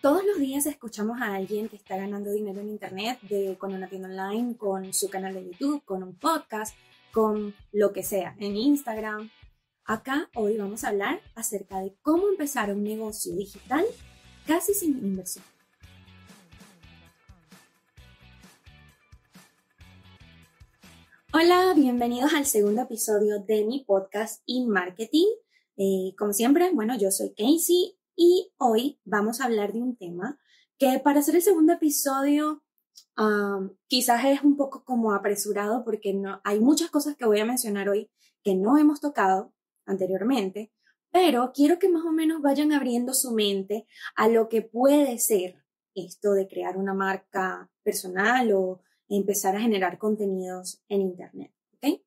Todos los días escuchamos a alguien que está ganando dinero en Internet, de, con una tienda online, con su canal de YouTube, con un podcast, con lo que sea, en Instagram. Acá hoy vamos a hablar acerca de cómo empezar un negocio digital casi sin inversión. Hola, bienvenidos al segundo episodio de mi podcast In Marketing. Eh, como siempre, bueno, yo soy Casey y hoy vamos a hablar de un tema que para hacer el segundo episodio quizás es un poco como apresurado porque no, hay muchas cosas que voy a mencionar hoy que no hemos tocado anteriormente, pero quiero que más o menos vayan abriendo su mente a lo que puede ser esto de crear una marca personal o empezar a generar contenidos en Internet. ¿ok?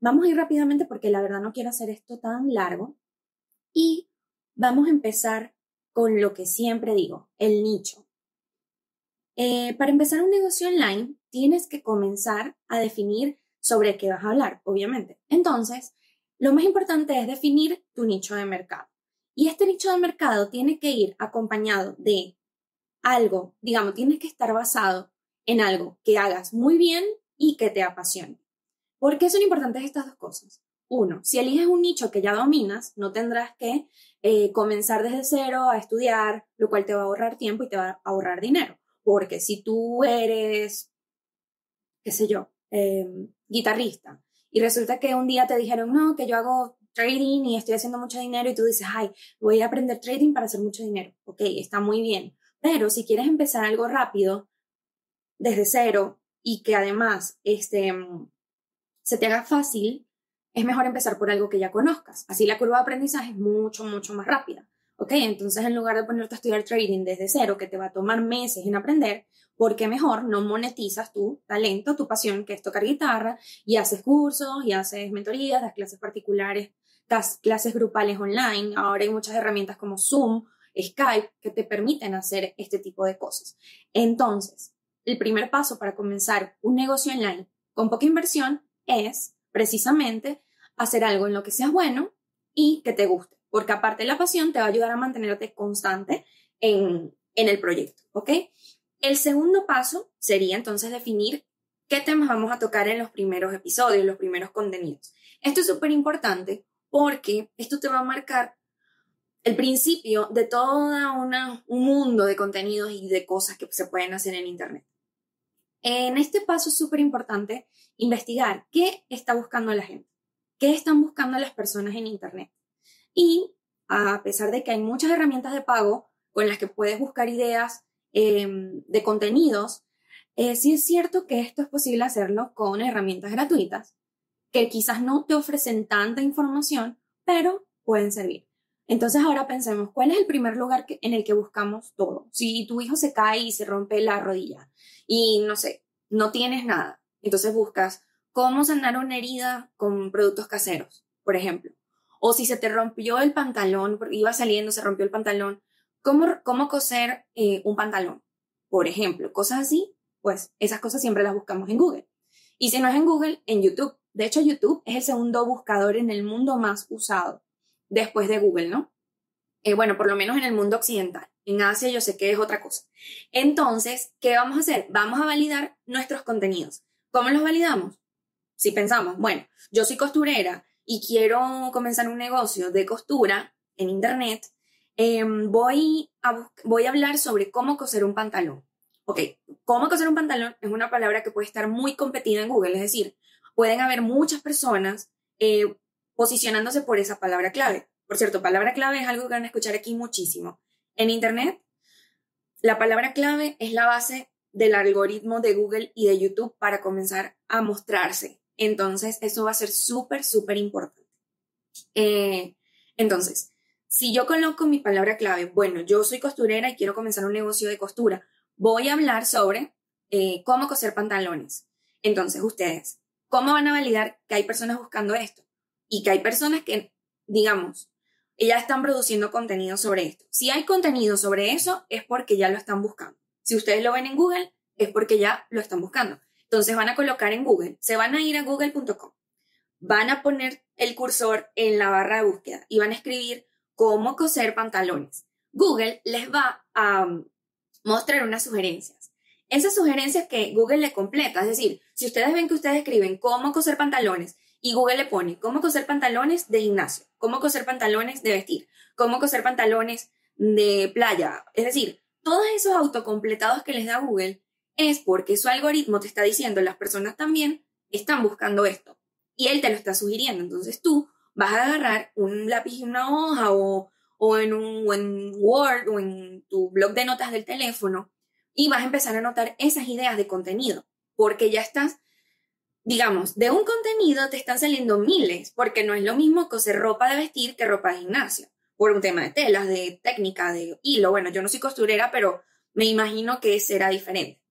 Vamos a ir rápidamente porque la verdad no quiero hacer esto tan largo y vamos a empezar con lo que siempre digo, el nicho. Eh, para empezar un negocio online, tienes que comenzar a definir sobre qué vas a hablar, obviamente. Entonces, lo más importante es definir tu nicho de mercado. Y este nicho de mercado tiene que ir acompañado de algo, digamos, tienes que estar basado en algo que hagas muy bien y que te apasione. ¿Por qué son importantes estas dos cosas? Uno, si eliges un nicho que ya dominas, no tendrás que eh, comenzar desde cero a estudiar, lo cual te va a ahorrar tiempo y te va a ahorrar dinero. Porque si tú eres, qué sé yo, em, guitarrista y resulta que un día te dijeron, no, que yo hago trading y estoy haciendo mucho dinero y tú dices, ay, voy a aprender trading para hacer mucho dinero. Ok, está muy bien. Pero si quieres empezar algo rápido, desde cero, y que además este, se te haga fácil, es mejor empezar por algo que ya conozcas. Así la curva de aprendizaje es mucho, mucho más rápida. ¿Ok? Entonces, en lugar de ponerte a estudiar trading desde cero, que te va a tomar meses en aprender, ¿por qué mejor no monetizas tu talento, tu pasión, que es tocar guitarra, y haces cursos, y haces mentorías, das clases particulares, das clases grupales online? Ahora hay muchas herramientas como Zoom, Skype, que te permiten hacer este tipo de cosas. Entonces, el primer paso para comenzar un negocio online con poca inversión es precisamente hacer algo en lo que seas bueno y que te guste, porque aparte la pasión te va a ayudar a mantenerte constante en, en el proyecto, ¿ok? El segundo paso sería entonces definir qué temas vamos a tocar en los primeros episodios, los primeros contenidos. Esto es súper importante porque esto te va a marcar el principio de todo un mundo de contenidos y de cosas que se pueden hacer en Internet. En este paso es súper importante investigar qué está buscando la gente qué están buscando las personas en Internet. Y a pesar de que hay muchas herramientas de pago con las que puedes buscar ideas em, de contenidos, eh, sí es cierto que esto es posible hacerlo con herramientas gratuitas, que quizás no te ofrecen tanta información, pero pueden servir. Entonces ahora pensemos, ¿cuál es el primer lugar en el que buscamos todo? Si tu hijo se cae y se rompe la rodilla y no sé, no tienes nada, entonces buscas cómo sanar una herida con productos caseros, por ejemplo. O si se te rompió el pantalón, porque iba saliendo, se rompió el pantalón, ¿cómo, cómo coser eh, un pantalón? Por ejemplo, cosas así, pues esas cosas siempre las buscamos en Google. Y si no es en Google, en YouTube. De hecho, YouTube es el segundo buscador en el mundo más usado después de Google, ¿no? Eh, bueno, por lo menos en el mundo occidental. En Asia yo sé que es otra cosa. Entonces, ¿qué vamos a hacer? Vamos a validar nuestros contenidos. ¿Cómo los validamos? Si pensamos, bueno, yo soy costurera y quiero comenzar un negocio de costura en Internet, em, voy, a hablar sobre cómo coser un pantalón. Ok, cómo coser un pantalón es una palabra que puede estar muy competida en Google, es decir, pueden haber muchas personas eh, posicionándose por esa palabra clave. Por cierto, palabra clave es algo que van a escuchar aquí muchísimo. En Internet, la palabra clave es la base del algoritmo de Google y de YouTube para comenzar a mostrarse entonces, eso va a ser súper, súper importante. Eh, entonces, si yo coloco mi palabra clave, bueno, yo soy costurera y quiero comenzar un negocio de costura, voy a hablar sobre eh, cómo coser pantalones. Entonces, ustedes, ¿cómo van a validar que hay personas buscando esto? Y que hay personas que, digamos, ya están produciendo contenido sobre esto. Si hay contenido sobre eso, es porque ya lo están buscando. Si ustedes lo ven en Google, es porque ya lo están buscando. Entonces van a colocar en Google, se van a ir a google.com, van a poner el cursor en la barra de búsqueda y van a escribir cómo coser pantalones. Google les va a, mostrar unas sugerencias. Esas sugerencias que Google le completa, es decir, si ustedes ven que ustedes escriben cómo coser pantalones y Google le pone cómo coser pantalones de gimnasio, cómo coser pantalones de vestir, cómo coser pantalones de playa, es decir, todos esos autocompletados que les da Google es porque su algoritmo te está diciendo, las personas también están buscando esto y él te lo está sugiriendo. Entonces tú vas a agarrar un lápiz y una hoja o, o, en un Word o en tu blog de notas del teléfono y vas a empezar a anotar esas ideas de contenido porque ya estás, digamos, de un contenido te están saliendo miles porque no es lo mismo coser ropa de vestir que ropa de gimnasio por un tema de telas, de técnica, de hilo. Bueno, yo no soy costurera, pero me imagino que será diferente.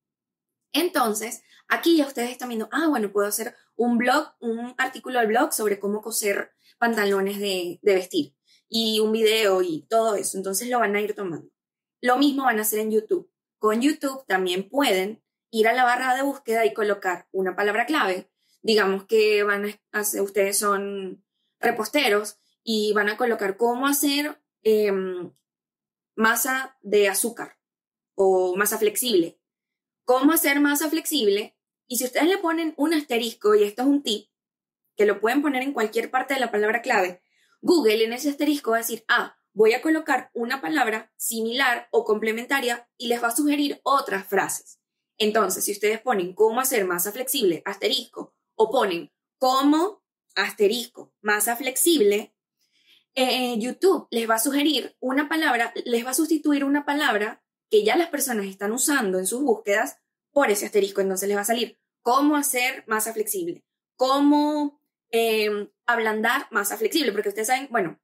Entonces, aquí ya ustedes están viendo, ah, bueno, puedo hacer un blog, un artículo al blog sobre cómo coser pantalones de, vestir y un video y todo eso. Entonces lo van a ir tomando. Lo mismo van a hacer en YouTube. Con YouTube también pueden ir a la barra de búsqueda y colocar una palabra clave. Digamos que van a hacer, ustedes son reposteros y van a colocar cómo hacer em, masa de azúcar o masa flexible. Cómo hacer masa flexible. Y si ustedes le ponen un asterisco, y esto es un tip, que lo pueden poner en cualquier parte de la palabra clave, Google en ese asterisco va a decir, ah, voy a colocar una palabra similar o complementaria y les va a sugerir otras frases. Entonces, si ustedes ponen cómo hacer masa flexible, asterisco, o ponen cómo, asterisco, masa flexible, eh, YouTube les va a sugerir una palabra, les va a sustituir una palabra que ya las personas están usando en sus búsquedas por ese asterisco. Entonces les va a salir cómo hacer masa flexible, cómo em, ablandar masa flexible, porque ustedes saben, bueno,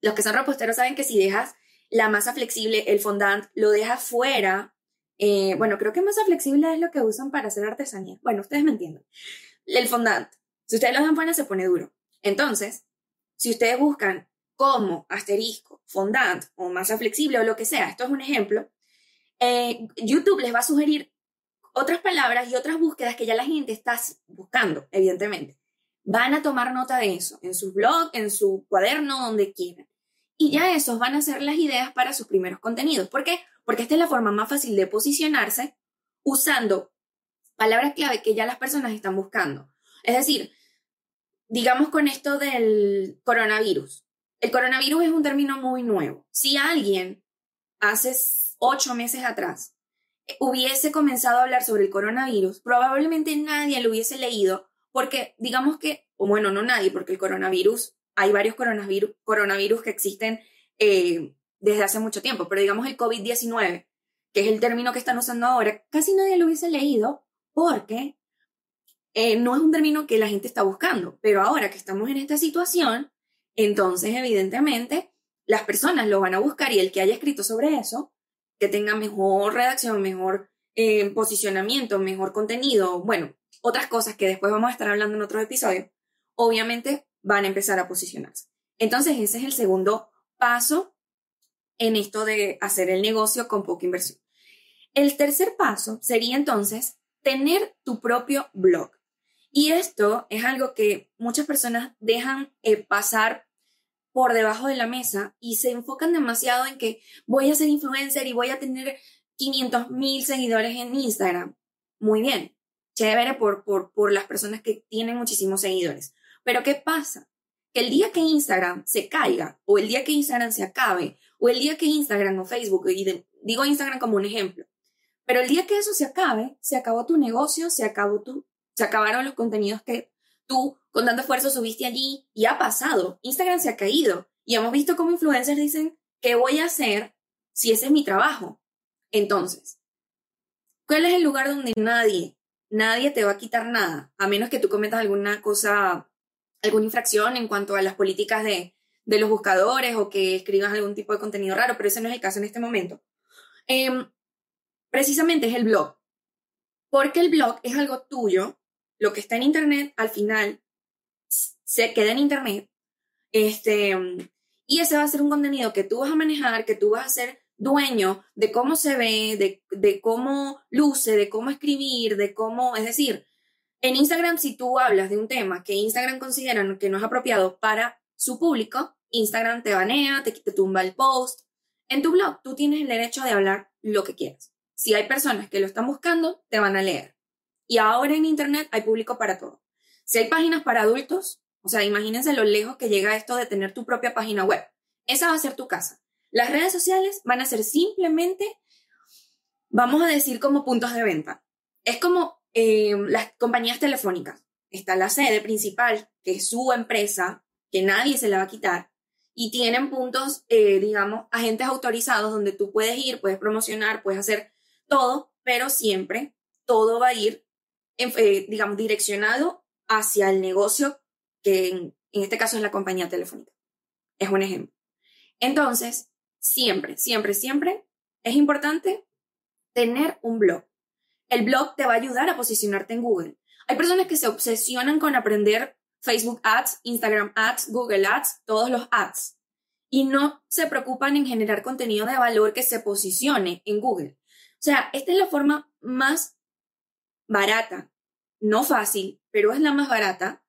los que son reposteros saben que si dejas la masa flexible, el fondant, lo dejas fuera, eh, bueno, creo que masa flexible es lo que usan para hacer artesanía. Bueno, ustedes me entienden. El fondant, si ustedes lo dejan fuera, se pone duro. Entonces, si ustedes buscan como asterisco, fondant o masa flexible o lo que sea, esto es un ejemplo, eh, YouTube les va a sugerir otras palabras y otras búsquedas que ya la gente está buscando, evidentemente. Van a tomar nota de eso en su blog, en su cuaderno, donde quieran. Y ya esos van a ser las ideas para sus primeros contenidos. ¿Por qué? Porque esta es la forma más fácil de posicionarse usando palabras clave que ya las personas están buscando. Es decir, digamos con esto del coronavirus. El coronavirus es un término muy nuevo. Si alguien hace ocho meses atrás hubiese comenzado a hablar sobre el coronavirus, probablemente nadie lo hubiese leído porque digamos que, o bueno, no nadie, porque el coronavirus, hay varios coronavirus, coronavirus que existen eh, desde hace mucho tiempo, pero digamos el COVID-19, que es el término que están usando ahora, casi nadie lo hubiese leído porque eh, no es un término que la gente está buscando, pero ahora que estamos en esta situación, entonces, evidentemente, las personas lo van a buscar y el que haya escrito sobre eso, que tenga mejor redacción, mejor eh, posicionamiento, mejor contenido, bueno, otras cosas que después vamos a estar hablando en otros episodios, obviamente van a empezar a posicionarse. Entonces, ese es el segundo paso en esto de hacer el negocio con poca inversión. El tercer paso sería entonces tener tu propio blog. Y esto es algo que muchas personas dejan eh, pasar por debajo de la mesa y se enfocan demasiado en que voy a ser influencer y voy a tener 500 mil seguidores en Instagram. Muy bien, chévere por, por, por las personas que tienen muchísimos seguidores. Pero ¿qué pasa? Que el día que Instagram se caiga, o el día que Instagram se acabe, o el día que Instagram o Facebook, digo Instagram como un ejemplo, pero el día que eso se acabe, se acabó tu negocio, se acabó tu se acabaron los contenidos que tú con tanto esfuerzo subiste allí y ha pasado. Instagram se ha caído y hemos visto cómo influencers dicen, ¿qué voy a hacer si ese es mi trabajo? Entonces, ¿cuál es el lugar donde nadie, nadie te va a quitar nada, a menos que tú cometas alguna cosa, alguna infracción en cuanto a las políticas de, los buscadores o que escribas algún tipo de contenido raro, pero ese no es el caso en este momento. Em, precisamente es el blog, porque el blog es algo tuyo lo que está en Internet al final se queda en Internet. Este, y ese va a ser un contenido que tú vas a manejar, que tú vas a ser dueño de cómo se ve, de, cómo luce, de cómo escribir, de cómo, es decir, en Instagram si tú hablas de un tema que Instagram considera que no es apropiado para su público, Instagram te banea, te, te tumba el post. En tu blog tú tienes el derecho de hablar lo que quieras. si hay personas que lo están buscando, te van a leer. Y ahora en Internet hay público para todo. Si hay páginas para adultos, o sea, imagínense lo lejos que llega esto de tener tu propia página web. Esa va a ser tu casa. Las redes sociales van a ser simplemente, vamos a decir, como puntos de venta. Es como eh, las compañías telefónicas. Está la sede principal, que es su empresa, que nadie se la va a quitar, y tienen puntos, eh, digamos, agentes autorizados donde tú puedes ir, puedes promocionar, puedes hacer todo, pero siempre todo va a ir, eh, digamos, direccionado hacia el negocio que en, este caso es la compañía telefónica. Es un ejemplo. Entonces, siempre, siempre, siempre es importante tener un blog. El blog te va a ayudar a posicionarte en Google. Hay personas que se obsesionan con aprender Facebook Ads, Instagram Ads, Google Ads, todos los ads. Y no se preocupan en generar contenido de valor que se posicione en Google. O sea, esta es la forma más barata, no fácil, pero es la más barata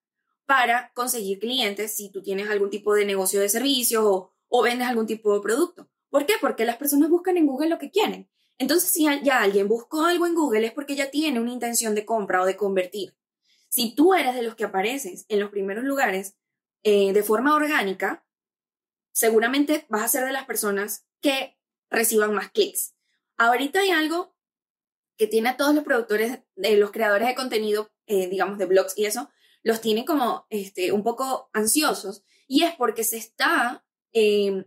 para conseguir clientes si tú tienes algún tipo de negocio de servicios o, o vendes algún tipo de producto. ¿Por qué? Porque las personas buscan en Google lo que quieren. Entonces, si ya alguien buscó algo en Google es porque ya tiene una intención de compra o de convertir. Si tú eres de los que apareces en los primeros lugares eh, de forma orgánica, seguramente vas a ser de las personas que reciban más clics. Ahorita hay algo que tiene a todos los productores, de los creadores de contenido, eh, digamos, de blogs y eso, los tiene como este, un poco ansiosos y es porque se está, eh,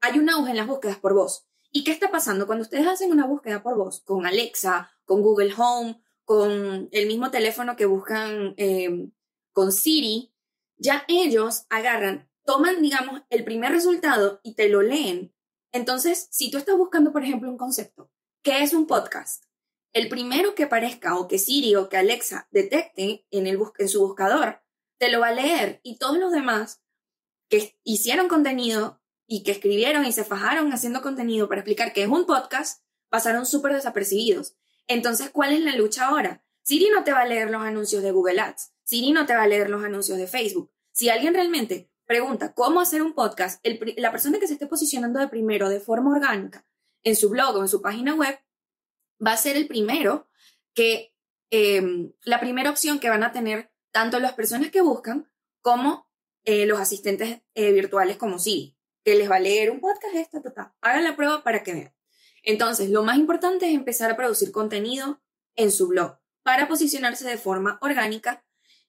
hay un auge en las búsquedas por voz. ¿Y qué está pasando? Cuando ustedes hacen una búsqueda por voz con Alexa, con Google Home, con el mismo teléfono que buscan eh, con Siri, ya ellos agarran, toman, digamos, el primer resultado y te lo leen. Entonces, si tú estás buscando, por ejemplo, un concepto, ¿qué es un podcast? El primero que aparezca o que Siri o que Alexa detecte en, el en su buscador, te lo va a leer y todos los demás que hicieron contenido y que escribieron y se fajaron haciendo contenido para explicar qué es un podcast, pasaron súper desapercibidos. Entonces, ¿cuál es la lucha ahora? Siri no te va a leer los anuncios de Google Ads. Siri no te va a leer los anuncios de Facebook. Si alguien realmente pregunta cómo hacer un podcast, la persona que se esté posicionando de primero de forma orgánica en su blog o en su página web va a ser el primero que, em, la primera opción que van a tener tanto las personas que buscan como eh, los asistentes eh, virtuales como Siri, que les va a leer un podcast, esta, Hagan la prueba para que vean. Entonces, lo más importante es empezar a producir contenido en su blog para posicionarse de forma orgánica.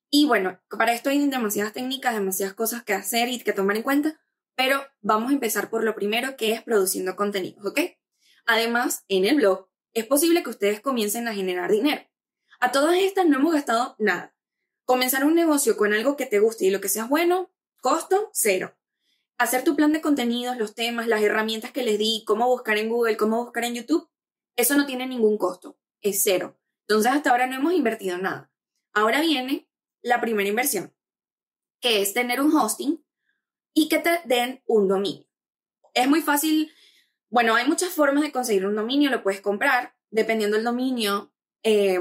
Y bueno, para esto hay demasiadas técnicas, demasiadas cosas que hacer y que tomar en cuenta, pero vamos a empezar por lo primero que es produciendo contenido, ¿ok? Además, en el blog es posible que ustedes comiencen a generar dinero. A todas estas no hemos gastado nada. Comenzar un negocio con algo que te guste y lo que sea bueno, costo cero hacer tu plan de contenidos, los temas, las herramientas que les di, cómo buscar en Google, cómo buscar en YouTube, eso no tiene ningún costo, es cero. Entonces hasta ahora no hemos invertido nada. Ahora viene la primera inversión, que es tener un hosting y que te den un dominio. Es muy fácil, bueno, hay muchas formas de conseguir un dominio, lo puedes comprar, dependiendo del dominio, eh,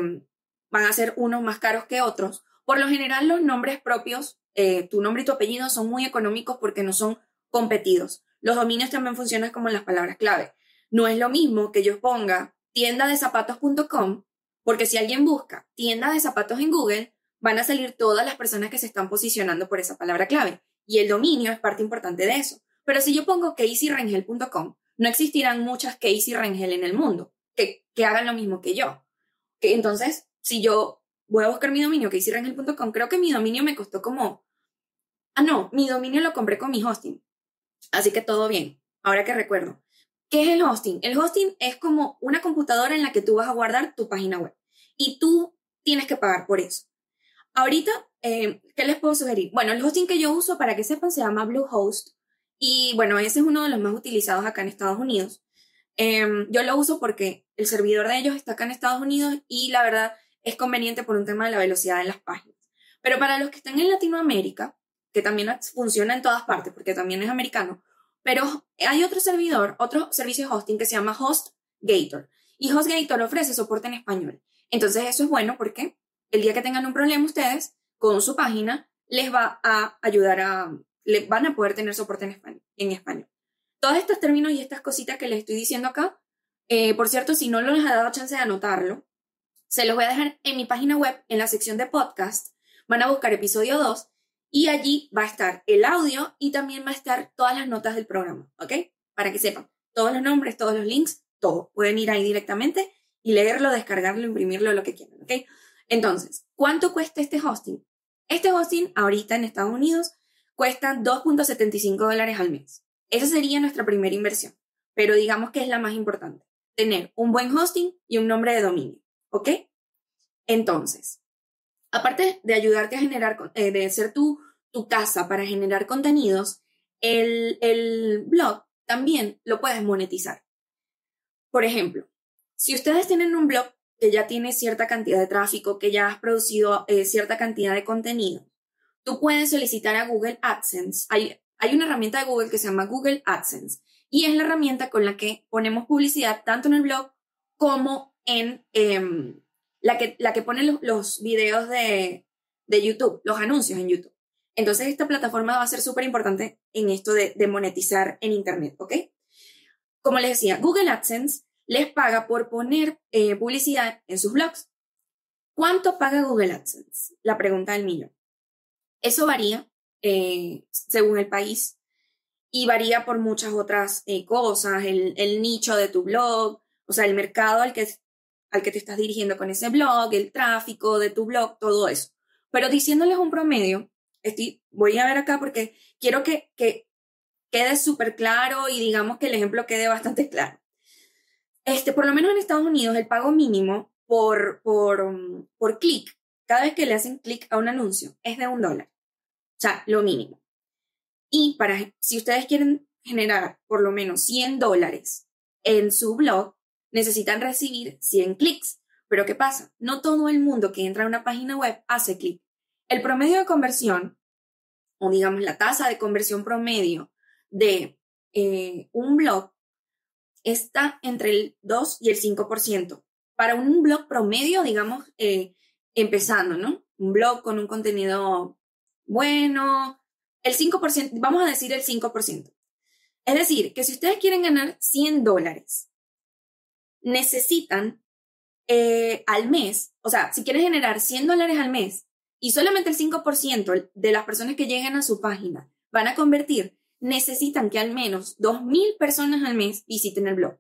van a ser unos más caros que otros. Por lo general, los nombres propios eh, tu nombre y tu apellido son muy económicos porque no son competidos. Los dominios también funcionan como las palabras clave. No es lo mismo que yo ponga tienda de zapatos.com, porque si alguien busca tienda de zapatos en Google, van a salir todas las personas que se están posicionando por esa palabra clave. Y el dominio es parte importante de eso. Pero si yo pongo caseyrengel.com, no existirán muchas Casey Rengel en el mundo que, que hagan lo mismo que yo. Entonces, si yo voy a buscar mi dominio, que rangel.com, creo que mi dominio me costó como... Ah, no, mi dominio lo compré con mi hosting. Así que todo bien. Ahora que recuerdo. ¿Qué es el hosting? El hosting es como una computadora en la que tú vas a guardar tu página web. Y tú tienes que pagar por eso. Ahorita, eh, ¿qué les puedo sugerir? Bueno, el hosting que yo uso, para que sepan, se llama Bluehost. Y bueno, ese es uno de los más utilizados acá en Estados Unidos. Em, yo lo uso porque el servidor de ellos está acá en Estados Unidos y la verdad es conveniente por un tema de la velocidad de las páginas. Pero para los que están en Latinoamérica, que también funciona en todas partes, porque también es americano, pero hay otro servidor, otro servicio de hosting que se llama HostGator. Y HostGator ofrece soporte en español. Entonces eso es bueno porque el día que tengan un problema ustedes con su página, les va a ayudar a, les van a poder tener soporte en español. En español. Todos estos términos y estas cositas que les estoy diciendo acá Eh, por cierto, si no les he dado chance de anotarlo, se los voy a dejar en mi página web, en la sección de podcast. Van a buscar episodio 2 y allí va a estar el audio y también va a estar todas las notas del programa, ¿ok? Para que sepan todos los nombres, todos los links, todo. Pueden ir ahí directamente y leerlo, descargarlo, imprimirlo, lo que quieran, ¿ok? Entonces, ¿cuánto cuesta este hosting? Este hosting ahorita en Estados Unidos cuesta 2.75 dólares al mes. Esa sería nuestra primera inversión, pero digamos que es la más importante. Tener un buen hosting y un nombre de dominio, ¿ok? Entonces, aparte de ayudarte a generar, eh, de ser tu, tu casa para generar contenidos, el, el blog también lo puedes monetizar. Por ejemplo, si ustedes tienen un blog que ya tiene cierta cantidad de tráfico, que ya has producido eh, cierta cantidad de contenido, tú puedes solicitar a Google AdSense. Hay, hay una herramienta de Google que se llama Google AdSense y es la herramienta con la que ponemos publicidad tanto en el blog como en em, la, que, la que pone los, videos de, de, YouTube, los anuncios en YouTube. Entonces esta plataforma va a ser súper importante en esto de, de monetizar en Internet, ¿ok? Como les decía, Google AdSense les paga por poner eh, publicidad en sus blogs. ¿Cuánto paga Google AdSense? La pregunta del millón. Eso varía eh, según el país y varía por muchas otras eh, cosas, el, nicho de tu blog, o sea, el mercado al que, al que te estás dirigiendo con ese blog, el tráfico de tu blog, todo eso. Pero diciéndoles un promedio, estoy, voy a ver acá porque quiero que, que quede súper claro y digamos que el ejemplo quede bastante claro. Este, por lo menos en Estados Unidos, el pago mínimo por, por, um, por clic, cada vez que le hacen clic a un anuncio, es de un dólar. Sea, lo mínimo. Y para, si ustedes quieren generar por lo menos 100 dólares en su blog, necesitan recibir 100 clics. Pero ¿qué pasa? No todo el mundo que entra a una página web hace clic. El promedio de conversión, o digamos la tasa de conversión promedio de eh, un blog está entre el 2 y el 5%. Para un blog promedio, digamos, eh, empezando, ¿no? Un blog con un contenido bueno, el 5%, vamos a decir el 5%. Es decir, que si ustedes quieren ganar 100 dólares, necesitan eh, al mes, o sea, si quieren generar 100 dólares al mes y solamente el 5% de las personas que lleguen a su página van a convertir necesitan que al menos 2.000 personas al mes visiten el blog.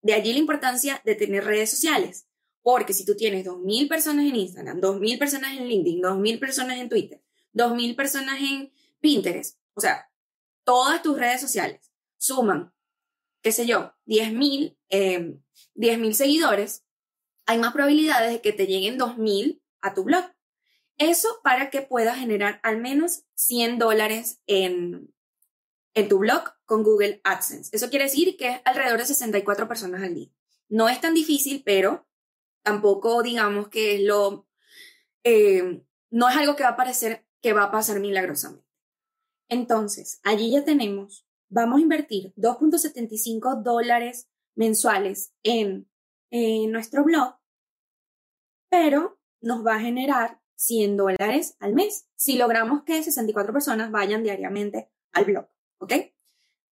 De allí la importancia de tener redes sociales, porque si tú tienes 2.000 personas en Instagram, 2.000 personas en LinkedIn, 2.000 personas en Twitter, 2.000 personas en Pinterest, o sea, todas tus redes sociales suman, qué sé yo, 10.000 eh, seguidores, hay más probabilidades de que te lleguen 2.000 a tu blog. Eso para que puedas generar al menos 100 dólares en, en tu blog con Google AdSense. Eso quiere decir que es alrededor de 64 personas al día. No es tan difícil, pero tampoco digamos que es lo... Eh, no es algo que va a parecer que va a pasar milagrosamente. Entonces, allí ya tenemos, vamos a invertir 2.75 dólares mensuales en, en nuestro blog, pero nos va a generar 100 dólares al mes si logramos que 64 personas vayan diariamente al blog, ¿ok?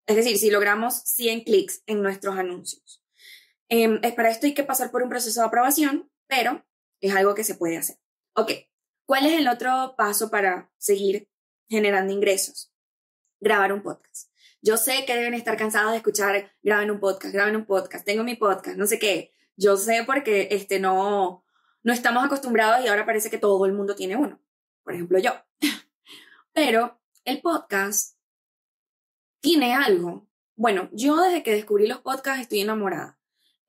Es decir, si logramos 100 clics en nuestros anuncios. Eh, para esto hay que pasar por un proceso de aprobación, pero es algo que se puede hacer. Ok, ¿cuál es el otro paso para seguir generando ingresos? Grabar un podcast. Yo sé que deben estar cansados de escuchar, graben un podcast, graben un podcast, tengo mi podcast, no sé qué. Yo sé porque este no, no estamos acostumbrados y ahora parece que todo el mundo tiene uno. Por ejemplo, yo. Pero el podcast tiene algo. Bueno, yo desde que descubrí los podcasts estoy enamorada.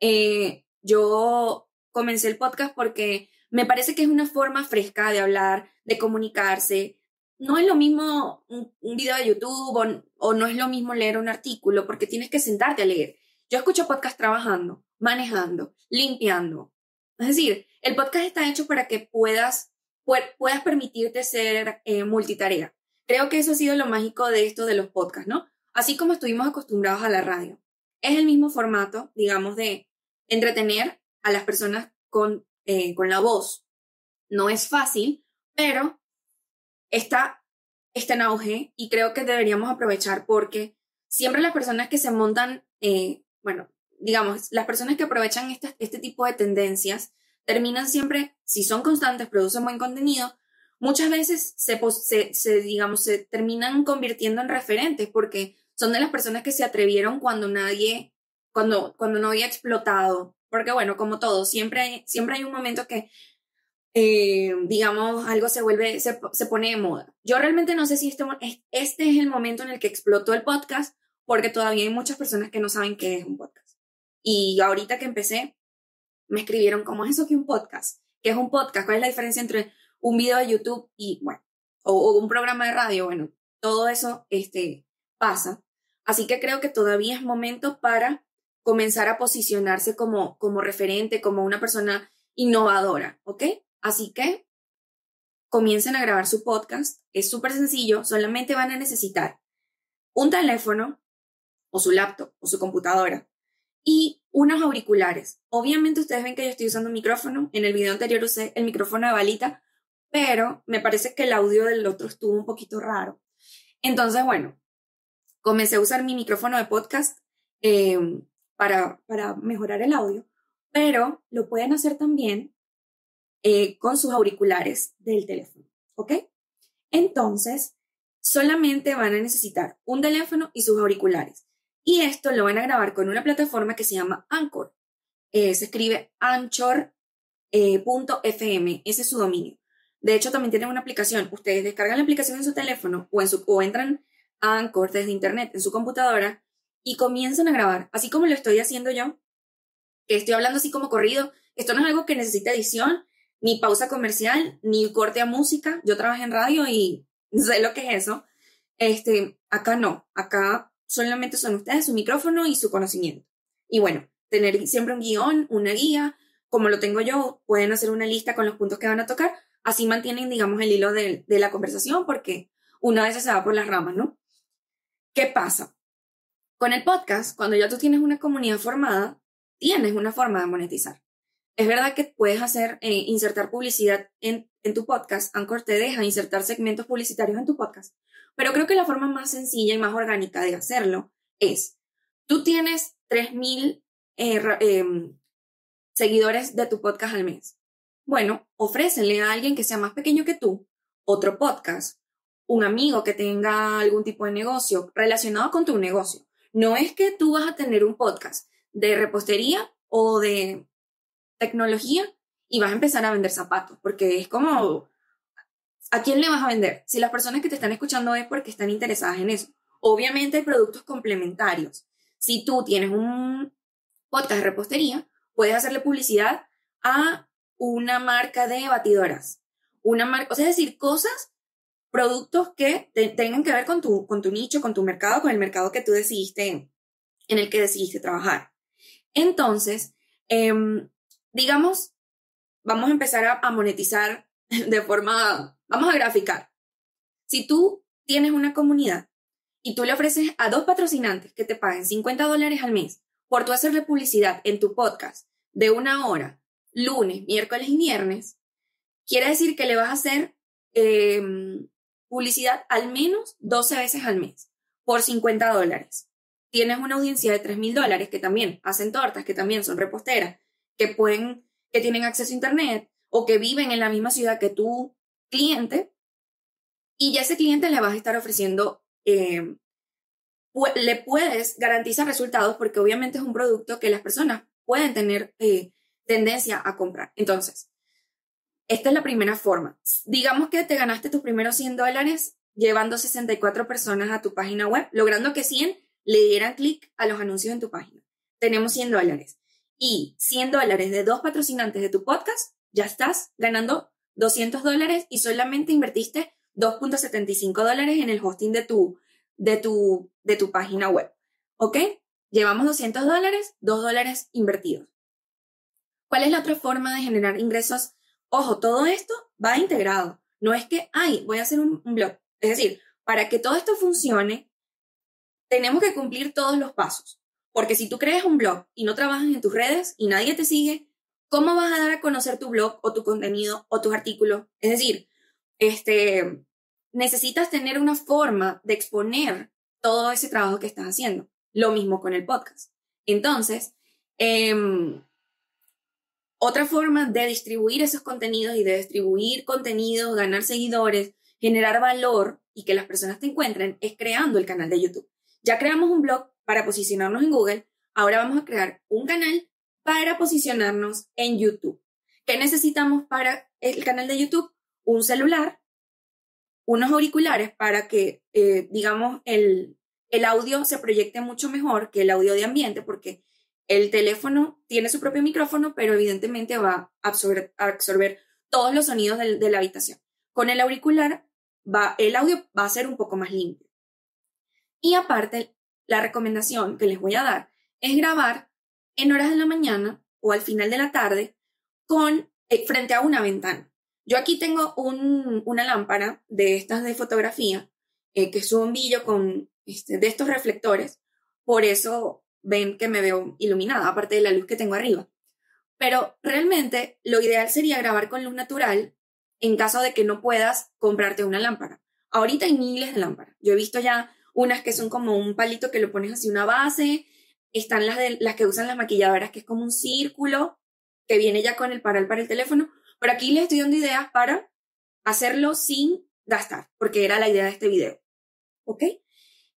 Eh, yo comencé el podcast porque me parece que es una forma fresca de hablar, de comunicarse. No es lo mismo un, video de YouTube o, no es lo mismo leer un artículo porque tienes que sentarte a leer. Yo escucho podcast trabajando, manejando, limpiando. Es decir, el podcast está hecho para que puedas, puedas permitirte ser eh, multitarea. Creo que eso ha sido lo mágico de esto de los podcasts, ¿no? Así como estuvimos acostumbrados a la radio. Es el mismo formato, digamos, de entretener a las personas con, eh, con la voz. No es fácil, pero está, está en auge y creo que deberíamos aprovechar porque siempre las personas que se montan, eh, bueno, digamos, las personas que aprovechan este, este tipo de tendencias terminan siempre, si son constantes, producen buen contenido, muchas veces se, se, digamos, se terminan convirtiendo en referentes porque son de las personas que se atrevieron cuando nadie, cuando, cuando no había explotado. Porque bueno, como todo, siempre hay, siempre hay un momento que, eh, digamos, algo se vuelve, se, se, pone de moda. Yo realmente no sé si este, este es el momento en el que explotó el podcast, porque todavía hay muchas personas que no saben qué es un podcast. Y ahorita que empecé, me escribieron, ¿cómo es eso que un podcast? ¿Qué es un podcast? ¿Cuál es la diferencia entre un video de YouTube y, bueno, o, o un programa de radio? Bueno, todo eso este, pasa. Así que creo que todavía es momento para comenzar a posicionarse como, como referente, como una persona innovadora, ¿ok? Así que comiencen a grabar su podcast. Es súper sencillo, solamente van a necesitar un teléfono o su laptop o su computadora y unos auriculares. Obviamente ustedes ven que yo estoy usando un micrófono. En el video anterior usé el micrófono de balita, pero me parece que el audio del otro estuvo un poquito raro. Entonces, bueno, comencé a usar mi micrófono de podcast eh, para, para mejorar el audio, pero lo pueden hacer también eh, con sus auriculares del teléfono, ¿ok? Entonces, solamente van a necesitar un teléfono y sus auriculares. Y esto lo van a grabar con una plataforma que se llama Anchor. Eh, se escribe anchor.fm, ese es su dominio. De hecho, también tienen una aplicación. Ustedes descargan la aplicación en su teléfono o, en su, o entran a Anchor desde internet en su computadora y comienzan a grabar, así como lo estoy haciendo yo, que estoy hablando así como corrido. Esto no es algo que necesita edición, ni pausa comercial, ni corte a música. Yo trabajé en radio y sé lo que es eso. Este, acá no, acá solamente son ustedes su micrófono y su conocimiento. Y bueno, tener siempre un guion, una guía, como lo tengo yo, pueden hacer una lista con los puntos que van a tocar, así mantienen, digamos, el hilo de, de la conversación porque una vez se va por las ramas, ¿no? ¿Qué pasa? Con el podcast, cuando ya tú tienes una comunidad formada, tienes una forma de monetizar. Es verdad que puedes hacer, eh, insertar publicidad en, tu podcast. Anchor te deja insertar segmentos publicitarios en tu podcast. Pero creo que la forma más sencilla y más orgánica de hacerlo es, tú tienes 3.000 eh, em, seguidores de tu podcast al mes. Bueno, ofrécele a alguien que sea más pequeño que tú otro podcast un amigo que tenga algún tipo de negocio relacionado con tu negocio. No es que tú vas a tener un podcast de repostería o de tecnología y vas a empezar a vender zapatos, porque es como, ¿a quién le vas a vender? Si las personas que te están escuchando es porque están interesadas en eso. Obviamente hay productos complementarios. Si tú tienes un podcast de repostería, puedes hacerle publicidad a una marca de batidoras. Una marca, o sea, es decir, cosas productos que tengan que ver con tu, con tu nicho, con tu mercado, con el mercado que tú decidiste, en el que decidiste trabajar. Entonces, em, digamos, vamos a empezar a, a monetizar de forma, vamos a graficar. Si tú tienes una comunidad y tú le ofreces a dos patrocinantes que te paguen 50 dólares al mes por tú hacerle publicidad en tu podcast de una hora, lunes, miércoles y viernes, quiere decir que le vas a hacer eh, publicidad al menos 12 veces al mes por 50 dólares. Tienes una audiencia de 3 mil dólares que también hacen tortas, que también son reposteras, que pueden, que tienen acceso a internet o que viven en la misma ciudad que tu cliente y ya ese cliente le vas a estar ofreciendo, eh, le puedes garantizar resultados porque obviamente es un producto que las personas pueden tener eh, tendencia a comprar. Entonces, esta es la primera forma. Digamos que te ganaste tus primeros 100 dólares llevando 64 personas a tu página web, logrando que 100 le dieran clic a los anuncios en tu página. Tenemos 100 dólares. Y 100 dólares de dos patrocinantes de tu podcast, ya estás ganando 200 dólares y solamente invertiste 2.75 dólares en el hosting de tu, de tu, de tu página web. ¿Ok? Llevamos 200 dólares, 2 dólares invertidos. ¿Cuál es la otra forma de generar ingresos Ojo, todo esto va integrado. No es que, ay, voy a hacer un, blog. Es decir, para que todo esto funcione, tenemos que cumplir todos los pasos. Porque si tú creas un blog y no trabajas en tus redes y nadie te sigue, ¿cómo vas a dar a conocer tu blog o tu contenido o tus artículos? Es decir, este, necesitas tener una forma de exponer todo ese trabajo que estás haciendo. Lo mismo con el podcast. Entonces, Em, otra forma de distribuir esos contenidos y de distribuir contenidos, ganar seguidores, generar valor y que las personas te encuentren es creando el canal de YouTube. Ya creamos un blog para posicionarnos en Google, ahora vamos a crear un canal para posicionarnos en YouTube. ¿Qué necesitamos para el canal de YouTube? Un celular, unos auriculares para que, eh, digamos, el, el audio se proyecte mucho mejor que el audio de ambiente, porque el teléfono tiene su propio micrófono, pero evidentemente va a absorber, todos los sonidos de, la habitación. Con el auricular, el audio va a ser un poco más limpio. Y aparte, la recomendación que les voy a dar es grabar en horas de la mañana o al final de la tarde con, eh, frente a una ventana. Yo aquí tengo un, una lámpara de estas de fotografía, eh, que es un bombillo con este, de estos reflectores, por eso ven que me veo iluminada, aparte de la luz que tengo arriba. Pero realmente lo ideal sería grabar con luz natural en caso de que no puedas comprarte una lámpara. Ahorita hay miles de lámparas. Yo he visto ya unas que son como un palito que lo pones así una base, están las, de, las que usan las maquilladoras que es como un círculo que viene ya con el paral para el teléfono, pero aquí les estoy dando ideas para hacerlo sin gastar, porque era la idea de este video. ¿Ok?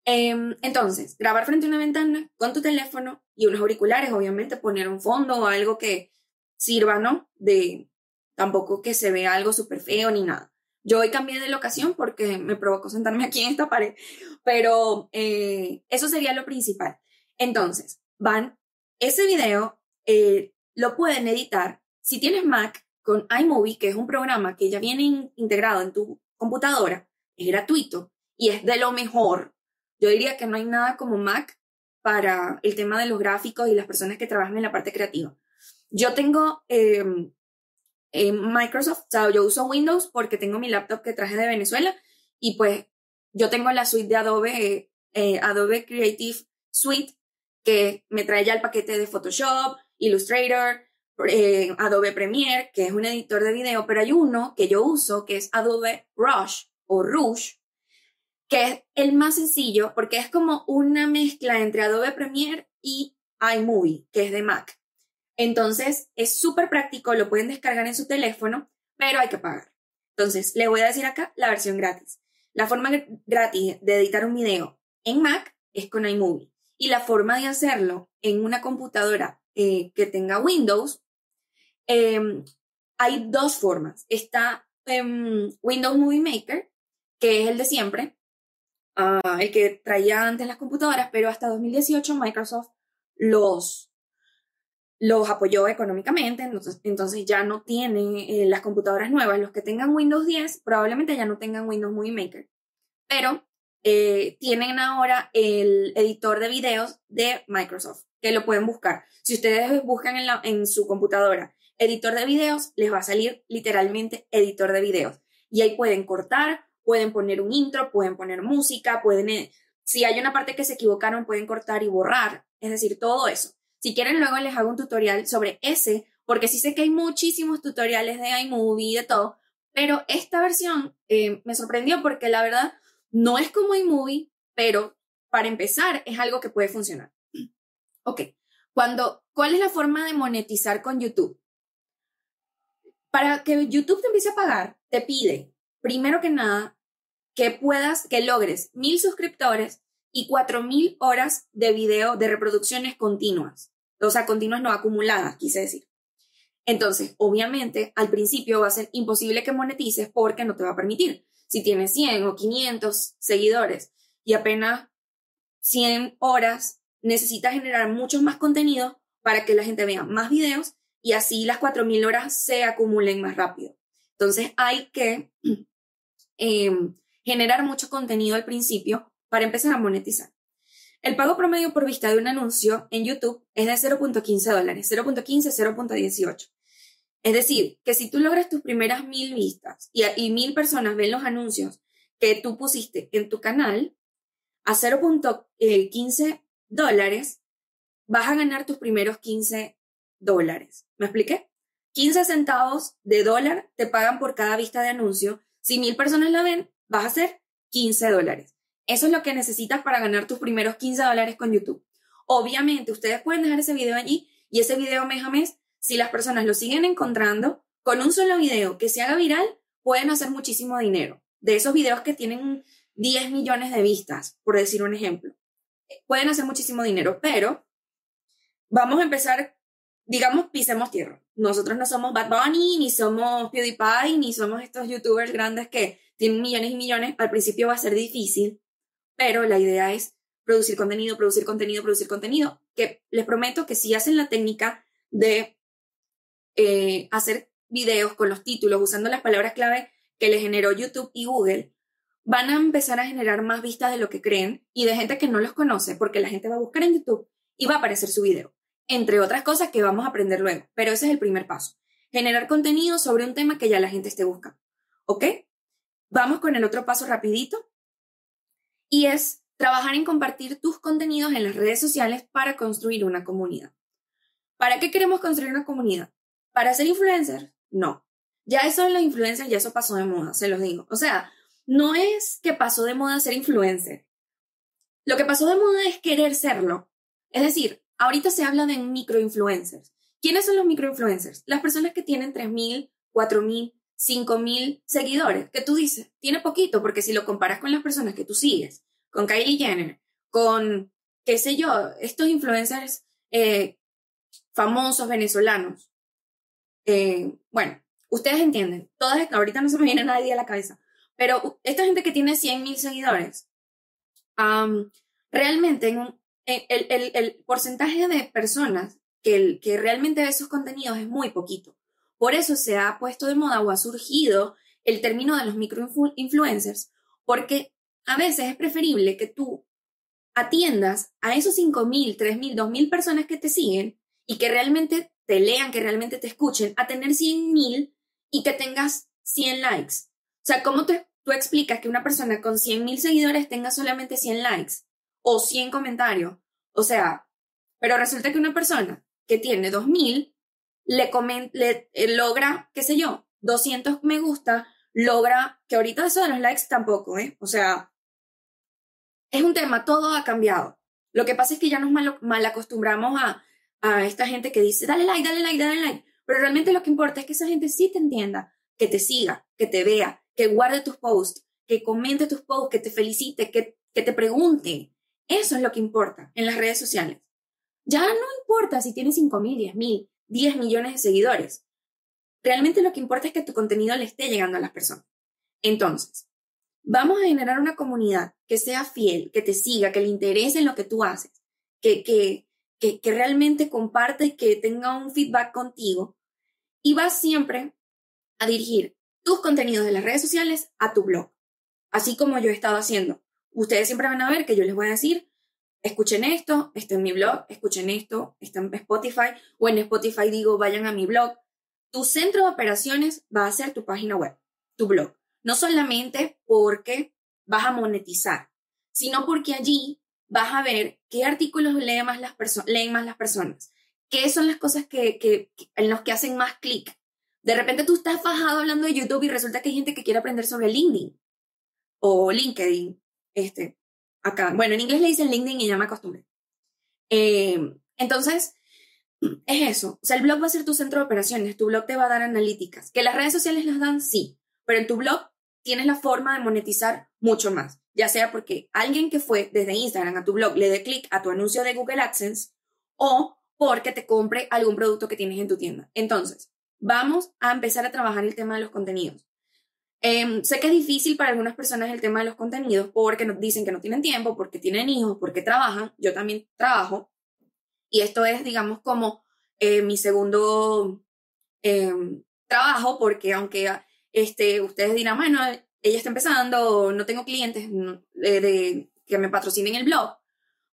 Em, entonces, grabar frente a una ventana con tu teléfono y unos auriculares, obviamente poner un fondo o algo que sirva, ¿no? De tampoco que se vea algo súper feo ni nada. Yo hoy cambié de locación porque me provocó sentarme aquí en esta pared, pero eh, eso sería lo principal. Entonces, van, ese video eh, lo pueden editar si tienes Mac con iMovie, que es un programa que ya viene integrado en tu computadora, es gratuito y es de lo mejor. Yo diría que no hay nada como Mac para el tema de los gráficos y las personas que trabajan en la parte creativa. Yo tengo em, Microsoft, o sea, yo uso Windows porque tengo mi laptop que traje de Venezuela y pues yo tengo la suite de Adobe, eh, Adobe Creative Suite, que me trae ya el paquete de Photoshop, Illustrator, eh, Adobe Premiere, que es un editor de video, pero hay uno que yo uso que es Adobe Rush o Rush, que es el más sencillo porque es como una mezcla entre Adobe Premiere y iMovie, que es de Mac. Entonces, es súper práctico, lo pueden descargar en su teléfono, pero hay que pagar. Entonces, le voy a decir acá la versión gratis. La forma gratis de editar un video en Mac es con iMovie. Y la forma de hacerlo en una computadora eh, que tenga Windows, em, hay dos formas. Está em, Windows Movie Maker, que es el de siempre, ah, el que traía antes las computadoras, pero hasta 2018 Microsoft los los apoyó económicamente, entonces, ya no tienen eh, las computadoras nuevas. Los que tengan Windows 10 probablemente ya no tengan Windows Movie Maker, pero eh, tienen ahora el editor de videos de Microsoft, que lo pueden buscar. Si ustedes buscan en, en su computadora editor de videos, les va a salir literalmente editor de videos. Y ahí pueden cortar, pueden poner un intro, pueden poner música, pueden, eh, si hay una parte que se equivocaron, pueden cortar y borrar, es decir, todo eso. Si quieren, luego les hago un tutorial sobre ese, porque sí sé que hay muchísimos tutoriales de iMovie de todo, pero esta versión eh, me sorprendió porque la verdad no es como iMovie, pero para empezar es algo que puede funcionar. Ok, cuando, ¿cuál es la forma de monetizar con YouTube? Para que YouTube te empiece a pagar, te pide, primero que nada, que puedas, que logres mil suscriptores y cuatro mil horas de video de reproducciones continuas o sea, continuas no acumuladas, quise decir. Entonces, obviamente, al principio va a ser imposible que monetices porque no te va a permitir. Si tienes 100 o 500 seguidores y apenas 100 horas, necesitas generar muchos más contenidos para que la gente vea más videos y así las 4.000 horas se acumulen más rápido. Entonces, hay que em, generar mucho contenido al principio para empezar a monetizar. El pago promedio por vista de un anuncio en YouTube es de 0.15 dólares, 0.15, 0.18. Es decir, que si tú logras tus primeras mil vistas y, mil personas ven los anuncios que tú pusiste en tu canal, a 0.15 dólares vas a ganar tus primeros 15 dólares. ¿Me expliqué? 15 centavos de dólar te pagan por cada vista de anuncio. Si mil personas la ven, vas a hacer 15 dólares. Eso es lo que necesitas para ganar tus primeros 15 dólares con YouTube. Obviamente, ustedes pueden dejar ese video allí Y ese video mes a mes, si las personas lo siguen encontrando, con un solo video que se haga viral, pueden hacer muchísimo dinero. De esos videos que tienen 10 millones de vistas, por decir un ejemplo. Pueden hacer muchísimo dinero, pero vamos a empezar, digamos, pisemos tierra. Nosotros no somos Bad Bunny, ni somos PewDiePie, ni somos estos youtubers grandes que tienen millones y millones. Al principio va a ser difícil, pero la idea es producir contenido, producir contenido, producir contenido, que les prometo que si hacen la técnica de eh, hacer videos con los títulos usando las palabras clave que les generó YouTube y Google, van a empezar a generar más vistas de lo que creen y de gente que no los conoce, porque la gente va a buscar en YouTube y va a aparecer su video, entre otras cosas que vamos a aprender luego. Pero ese es el primer paso, generar contenido sobre un tema que ya la gente esté buscando. ¿Ok? Vamos con el otro paso rapidito y es trabajar en compartir tus contenidos en las redes sociales para construir una comunidad. ¿Para qué queremos construir una comunidad? ¿Para ser influencer? No. Ya eso de los influencers, ya eso pasó de moda, se los digo. O sea, no es que pasó de moda ser influencer. Lo que pasó de moda es querer serlo. Es decir, ahorita se habla de microinfluencers. ¿Quiénes son los microinfluencers? Las personas que tienen 3.000, 4.000, 5.000 seguidores, que tú dices, tiene poquito, porque si lo comparas con las personas que tú sigues, con Kylie Jenner, con, qué sé yo, estos influencers eh, famosos venezolanos, eh, bueno, ustedes entienden, todas, ahorita no se me viene nadie a la cabeza, pero esta gente que tiene 100.000 seguidores, realmente en el, porcentaje de personas que, que realmente ve esos contenidos es muy poquito. Por eso se ha puesto de moda o ha surgido el término de los microinfluencers, porque a veces es preferible que tú atiendas a esos 5.000, 3.000, 2.000 personas que te siguen y que realmente te lean, que realmente te escuchen, a tener 100.000 y que tengas 100 likes. O sea, ¿cómo tú, tú explicas que una persona con 100.000 seguidores tenga solamente 100 likes o 100 comentarios? O sea, pero resulta que una persona que tiene 2.000 le, le eh, logra, qué sé yo, 200 me gusta, logra, que ahorita eso de los likes tampoco, ¿eh? O sea, es un tema, todo ha cambiado. Lo que pasa es que ya nos mal, acostumbramos a, a esta gente que dice, dale like, dale like, dale like. Pero realmente lo que importa es que esa gente sí te entienda, que te siga, que te vea, que guarde tus posts, que comente tus posts, que te felicite, que, que te pregunte. Eso es lo que importa en las redes sociales. Ya no importa si tienes 5 mil, 10 mil, 10 millones de seguidores. Realmente lo que importa es que tu contenido le esté llegando a las personas. Entonces, vamos a generar una comunidad que sea fiel, que te siga, que le interese en lo que tú haces, que, que, que, realmente comparte que tenga un feedback contigo. Y vas siempre a dirigir tus contenidos de las redes sociales a tu blog, así como yo he estado haciendo. Ustedes siempre van a ver que yo les voy a decir, escuchen esto, está en mi blog, escuchen esto, está en Spotify, o en Spotify digo, vayan a mi blog. Tu centro de operaciones va a ser tu página web, tu blog. No solamente porque vas a monetizar, sino porque allí vas a ver qué artículos leen más las, leen más las personas, qué son las cosas que, que, en los que hacen más clic, de repente tú estás fajado hablando de YouTube y resulta que hay gente que quiere aprender sobre LinkedIn o LinkedIn. Este, acá, bueno, en inglés le dicen LinkedIn y ya me acostumbré. Eh, entonces, es eso. O sea, el blog va a ser tu centro de operaciones. Tu blog te va a dar analíticas. Que las redes sociales las dan, sí. Pero en tu blog tienes la forma de monetizar mucho más. Ya sea porque alguien que fue desde Instagram a tu blog le dé clic a tu anuncio de Google AdSense o porque te compre algún producto que tienes en tu tienda. Entonces, vamos a empezar a trabajar el tema de los contenidos. Em, sé que es difícil para algunas personas el tema de los contenidos porque nos dicen que no tienen tiempo, porque tienen hijos, porque trabajan. Yo también trabajo. Y esto es, digamos, como eh, mi segundo em, trabajo, porque aunque este, ustedes dirán, bueno, ella está empezando, no tengo clientes de, que me patrocinen el blog,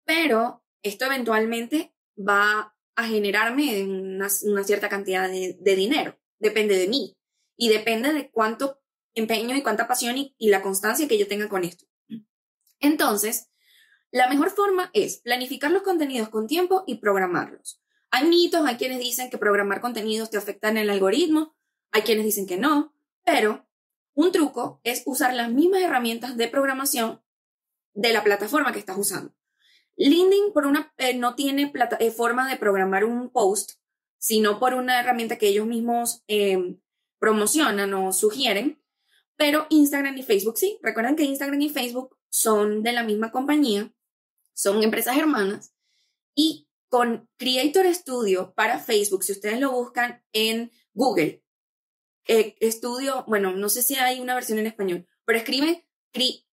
pero esto eventualmente va a generarme una, cierta cantidad de, dinero. Depende de mí y depende de cuánto empeño y cuánta pasión y, la constancia que yo tenga con esto. Entonces, la mejor forma es planificar los contenidos con tiempo y programarlos. Hay mitos, hay quienes dicen que programar contenidos te afecta en el algoritmo, hay quienes dicen que no, pero un truco es usar las mismas herramientas de programación de la plataforma que estás usando. LinkedIn por una, eh, no tiene plata, eh, forma de programar un post, sino por una herramienta que ellos mismos em, promocionan o sugieren, pero Instagram y Facebook sí. Recuerden que Instagram y Facebook son de la misma compañía, son empresas hermanas, y con Creator Studio para Facebook, si ustedes lo buscan en Google, eh, bueno, no sé si hay una versión en español, pero escriben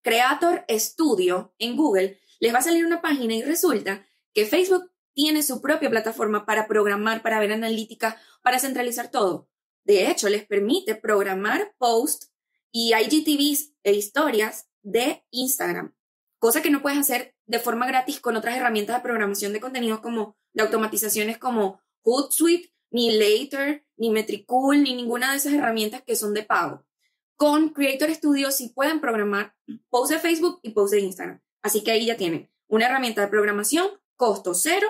Creator Studio en Google, les va a salir una página y resulta que Facebook tiene su propia plataforma para programar, para ver analítica, para centralizar todo. De hecho, les permite programar posts y IGTVs e historias de Instagram, cosa que no puedes hacer de forma gratis con otras herramientas de programación de contenidos como de automatizaciones como Hootsuite, ni Later, ni Metricool, ni ninguna de esas herramientas que son de pago. Con Creator Studio sí pueden programar posts de Facebook y posts de Instagram. Así que ahí ya tienen una herramienta de programación, costo cero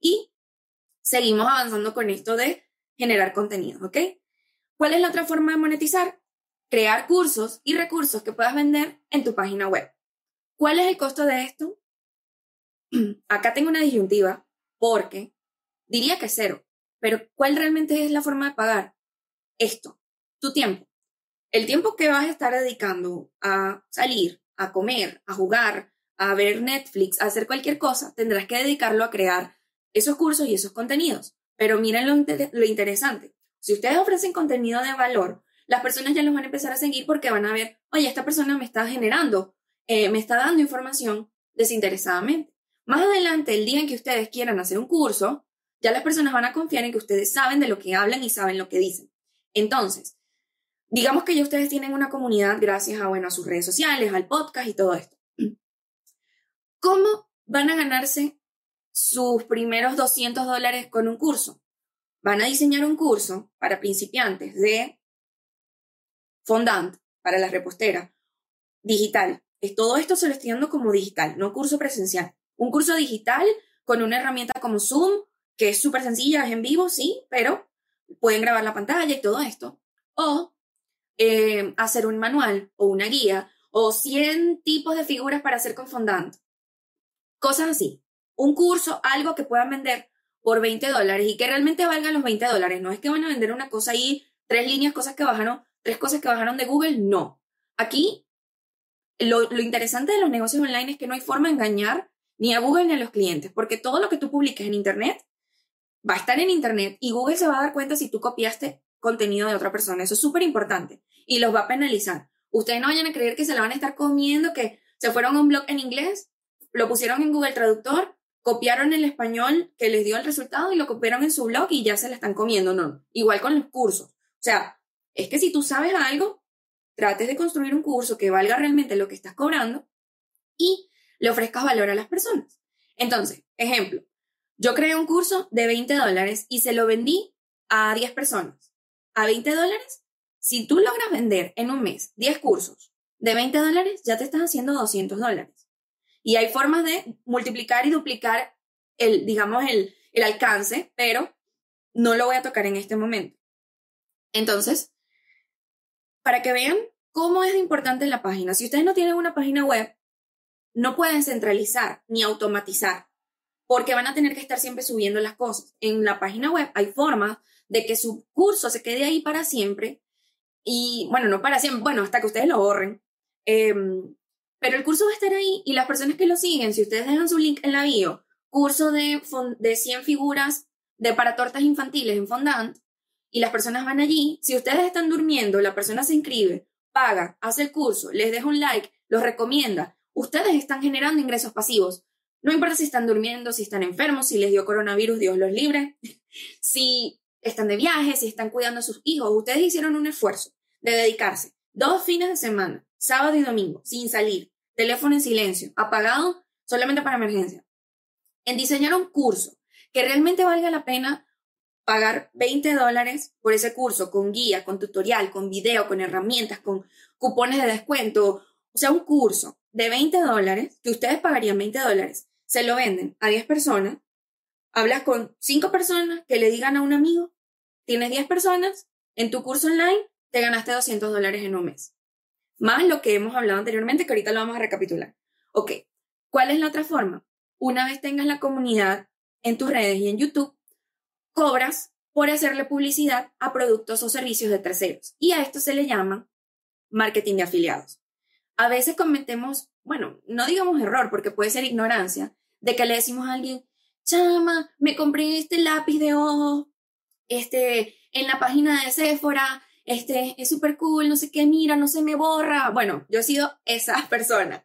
y seguimos avanzando con esto de generar contenido, ¿ok? ¿Cuál es la otra forma de monetizar? Crear cursos y recursos que puedas vender en tu página web. ¿Cuál es el costo de esto? Acá tengo una disyuntiva porque diría que cero, pero ¿cuál realmente es la forma de pagar? Esto, tu tiempo. El tiempo que vas a estar dedicando a salir, a comer, a jugar, a ver Netflix, a hacer cualquier cosa, tendrás que dedicarlo a crear esos cursos y esos contenidos. Pero miren lo, interesante. Si ustedes ofrecen contenido de valor, las personas ya los van a empezar a seguir porque van a ver, oye, esta persona me está generando, eh, me está dando información desinteresadamente. Más adelante, el día en que ustedes quieran hacer un curso, ya las personas van a confiar en que ustedes saben de lo que hablan y saben lo que dicen. Entonces, digamos que ya ustedes tienen una comunidad gracias a, bueno, a sus redes sociales, al podcast y todo esto. ¿Cómo van a ganarse sus primeros 200 dólares con un curso? Van a diseñar un curso para principiantes de fondant, para la repostera, digital. Todo esto se lo estoy dando como digital, no curso presencial. Un curso digital con una herramienta como Zoom, que es súper sencilla, es en vivo, sí, pero pueden grabar la pantalla y todo esto. O eh, hacer un manual o una guía o 100 tipos de figuras para hacer con fondant Cosas así. Un curso, algo que puedan vender por 20 dólares y que realmente valgan los 20 dólares. No es que van a vender una cosa ahí, tres líneas, cosas que bajaron, tres cosas que bajaron de Google. No. Aquí, lo, interesante de los negocios online es que no hay forma de engañar ni a Google ni a los clientes, porque todo lo que tú publiques en Internet va a estar en Internet y Google se va a dar cuenta si tú copiaste contenido de otra persona. Eso es súper importante y los va a penalizar. Ustedes no vayan a creer que se la van a estar comiendo, que se fueron a un blog en inglés lo pusieron en Google Traductor, copiaron el español que les dio el resultado y lo copiaron en su blog y ya se la están comiendo. No, igual con los cursos. O sea, es que si tú sabes algo, trates de construir un curso que valga realmente lo que estás cobrando y le ofrezcas valor a las personas. Entonces, ejemplo, yo creé un curso de 20 dólares y se lo vendí a 10 personas. A 20 dólares, si tú logras vender en un mes 10 cursos de 20 dólares, ya te estás haciendo 200 dólares. Y hay formas de multiplicar y duplicar el, digamos, el, el alcance, pero no lo voy a tocar en este momento. Entonces, para que vean cómo es importante la página. Si ustedes no tienen una página web, no pueden centralizar ni automatizar, porque van a tener que estar siempre subiendo las cosas. En la página web hay formas de que su curso se quede ahí para siempre y, bueno, no para siempre, bueno, hasta que ustedes lo borren. Em, pero el curso va a estar ahí y las personas que lo siguen, si ustedes dejan su link en la bio, curso de, de 100 figuras de para tortas infantiles en Fondant, y las personas van allí, si ustedes están durmiendo, la persona se inscribe, paga, hace el curso, les deja un like, los recomienda, ustedes están generando ingresos pasivos. No importa si están durmiendo, si están enfermos, si les dio coronavirus, Dios los libre, si están de viaje, si están cuidando a sus hijos, ustedes hicieron un esfuerzo de dedicarse dos fines de semana, sábado y domingo, sin salir, teléfono en silencio, apagado solamente para emergencia, en diseñar un curso que realmente valga la pena pagar 20 dólares por ese curso, con guía, con tutorial, con video, con herramientas, con cupones de descuento, o sea, un curso de 20 dólares, que ustedes pagarían 20 dólares, se lo venden a 10 personas, hablas con 5 personas que le digan a un amigo, tienes 10 personas, en tu curso online te ganaste 200 dólares en un mes más lo que hemos hablado anteriormente, que ahorita lo vamos a recapitular. Ok, ¿cuál es la otra forma? una vez tengas la comunidad en tus redes y en YouTube, cobras por hacerle publicidad a productos o servicios de terceros. Y a esto se le llama marketing de afiliados. A veces cometemos, bueno, no digamos error, porque puede ser ignorancia, de que le decimos a alguien, chama, me compré este lápiz de ojo, este, en la página de Sephora, este, es súper cool, no sé qué, mira, no se me borra. Bueno, yo he sido esa persona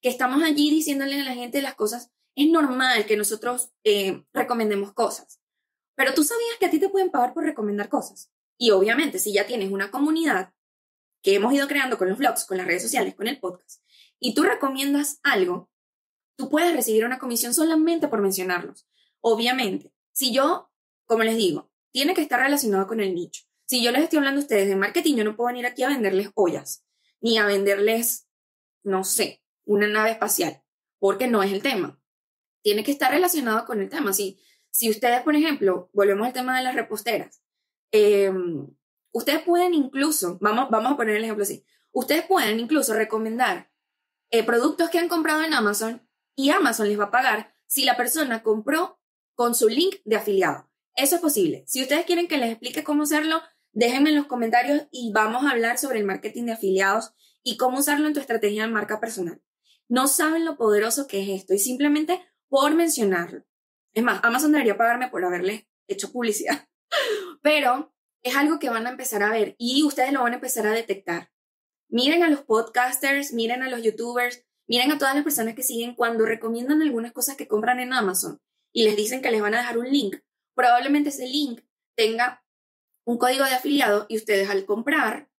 que estamos allí diciéndole a la gente las cosas. Es normal que nosotros eh, recomendemos cosas, pero tú sabías que a ti te pueden pagar por recomendar cosas. Y obviamente, si ya tienes una comunidad que hemos ido creando con los blogs, con las redes sociales, con el podcast, y tú recomiendas algo, tú puedes recibir una comisión solamente por mencionarlos. Obviamente, si yo, como les digo, tiene que estar relacionado con el nicho. Si yo les estoy hablando a ustedes de marketing, yo no puedo venir aquí a venderles ollas, ni a venderles, no sé, una nave espacial, porque no es el tema. Tiene que estar relacionado con el tema. Si, si ustedes, por ejemplo, volvemos al tema de las reposteras, em, ustedes pueden incluso, vamos, vamos a poner el ejemplo así, ustedes pueden incluso recomendar eh, productos que han comprado en Amazon y Amazon les va a pagar si la persona compró con su link de afiliado. Eso es posible. Si ustedes quieren que les explique cómo hacerlo, déjenme en los comentarios y vamos a hablar sobre el marketing de afiliados y cómo usarlo en tu estrategia de marca personal. No saben lo poderoso que es esto y simplemente por mencionarlo. Es más, Amazon debería pagarme por haberle hecho publicidad. Pero es algo que van a empezar a ver y ustedes lo van a empezar a detectar. Miren a los podcasters, miren a los youtubers, Miren a todas las personas que siguen cuando recomiendan algunas cosas que compran en Amazon y les dicen que les van a dejar un link. Probablemente ese link tenga un código de afiliado y ustedes al comprar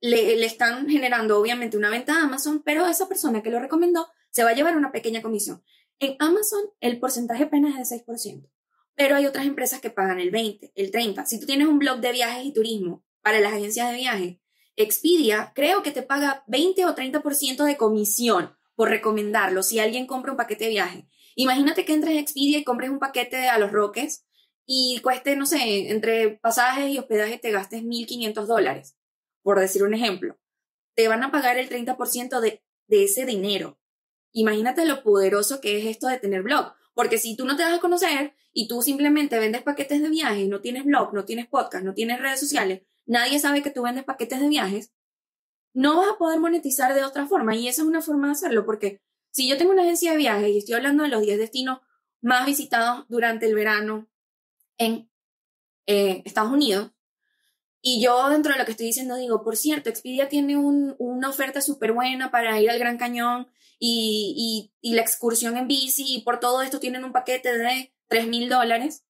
le, están generando obviamente una venta a Amazon, pero esa persona que lo recomendó se va a llevar una pequeña comisión. En Amazon el porcentaje apenas es de 6%, pero hay otras empresas que pagan el 20, el 30. Si tú tienes un blog de viajes y turismo para las agencias de viajes, Expedia creo que te paga 20 o 30% de comisión por recomendarlo si alguien compra un paquete de viaje. Imagínate que entres a Expedia y compres un paquete a los Roques y cueste, no sé, entre pasajes y hospedaje te gastes 1.500 dólares, por decir un ejemplo. Te van a pagar el 30% de, de ese dinero. Imagínate lo poderoso que es esto de tener blog. Porque si tú no te das a conocer y tú simplemente vendes paquetes de viaje, no tienes blog, no tienes podcast, no tienes redes sociales, nadie sabe que tú vendes paquetes de viajes, no vas a poder monetizar de otra forma. Y esa es una forma de hacerlo, porque si yo tengo una agencia de viajes y estoy hablando de los 10 destinos más visitados durante el verano en eh, Estados Unidos, y yo dentro de lo que estoy diciendo digo, por cierto, Expedia tiene una oferta súper buena para ir al Gran Cañón y, y, la excursión en bici y por todo esto tienen un paquete de 3 mil dólares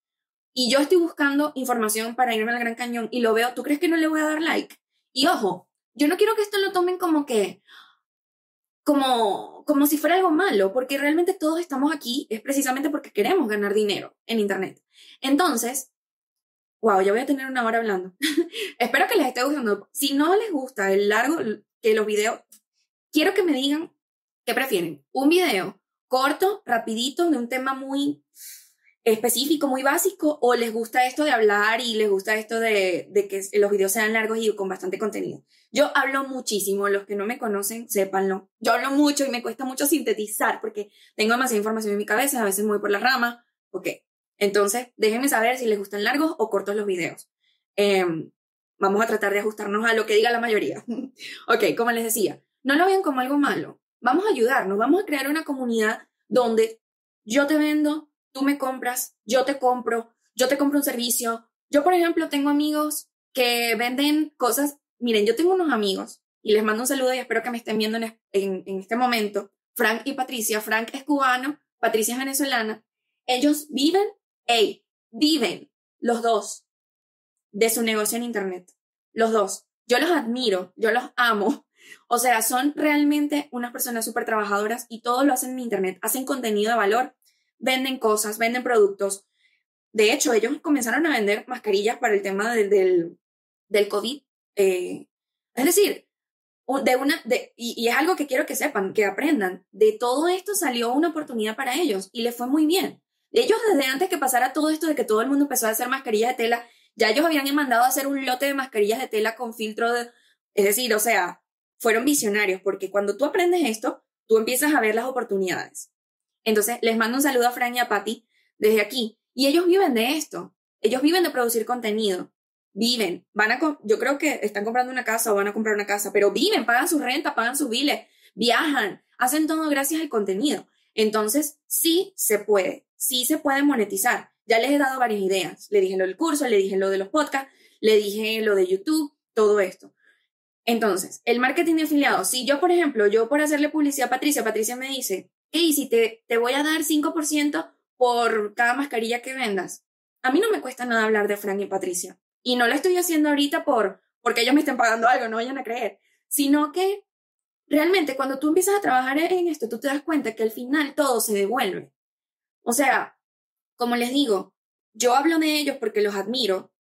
y yo estoy buscando información para irme al Gran Cañón y lo veo, ¿tú crees que no le voy a dar like? Y ojo, yo no quiero que esto lo tomen como que, como, como si fuera algo malo, porque realmente todos estamos aquí es precisamente porque queremos ganar dinero en Internet. Entonces, wow, ya voy a tener una hora hablando. Espero que les esté gustando. Si no les gusta el largo, que los videos, quiero que me digan qué prefieren. Un video corto, rapidito, de un tema muy específico, muy básico, o les gusta esto de hablar y les gusta esto de, que los videos sean largos y con bastante contenido. Yo hablo muchísimo, los que no me conocen, sépanlo. Yo hablo mucho y me cuesta mucho sintetizar porque tengo demasiada información en mi cabeza, a veces me voy por la rama. Ok, entonces déjenme saber si les gustan largos o cortos los videos. Em, vamos a tratar de ajustarnos a lo que diga la mayoría. ok, como les decía, no lo vean como algo malo. Vamos a ayudarnos, vamos a crear una comunidad donde yo te vendo, tú me compras, yo te compro, yo te compro un servicio. Yo, por ejemplo, tengo amigos que venden cosas. Miren, yo tengo unos amigos y les mando un saludo y espero que me estén viendo en, en, este momento. Frank y Patricia. Frank es cubano, Patricia es venezolana. Ellos viven, hey, viven los dos de su negocio en Internet. Los dos. Yo los admiro, yo los amo. O sea, son realmente unas personas súper trabajadoras y todo lo hacen en Internet. Hacen contenido de valor venden cosas, venden productos. De hecho, ellos comenzaron a vender mascarillas para el tema del, del COVID. Eh, es decir, de una, de, y, es algo que quiero que sepan, que aprendan. De todo esto salió una oportunidad para ellos y les fue muy bien. Ellos desde antes que pasara todo esto de que todo el mundo empezó a hacer mascarillas de tela, ya ellos habían mandado a hacer un lote de mascarillas de tela con filtro de... Es decir, o sea, fueron visionarios porque cuando tú aprendes esto, tú empiezas a ver las oportunidades. Entonces, les mando un saludo a Fran y a Patty desde aquí. Y ellos viven de esto. Ellos viven de producir contenido. Viven. Van a, yo creo que están comprando una casa o van a comprar una casa, pero viven, pagan su renta, pagan sus biles, viajan, hacen todo gracias al contenido. Entonces, sí se puede, sí se puede monetizar. Ya les he dado varias ideas. Le dije lo del curso, le dije lo de los podcasts, le dije lo de YouTube, todo esto. Entonces, el marketing de afiliados. Si yo, por ejemplo, yo por hacerle publicidad a Patricia, Patricia me dice, hey, si te, te voy a dar 5% por cada mascarilla que vendas. A mí no me cuesta nada hablar de Frank y Patricia. Y no lo estoy haciendo ahorita por, porque ellos me estén pagando algo, no vayan a creer. Sino que realmente cuando tú empiezas a trabajar en esto, tú te das cuenta que al final todo se devuelve. O sea, como les digo, yo hablo de ellos porque los admiro,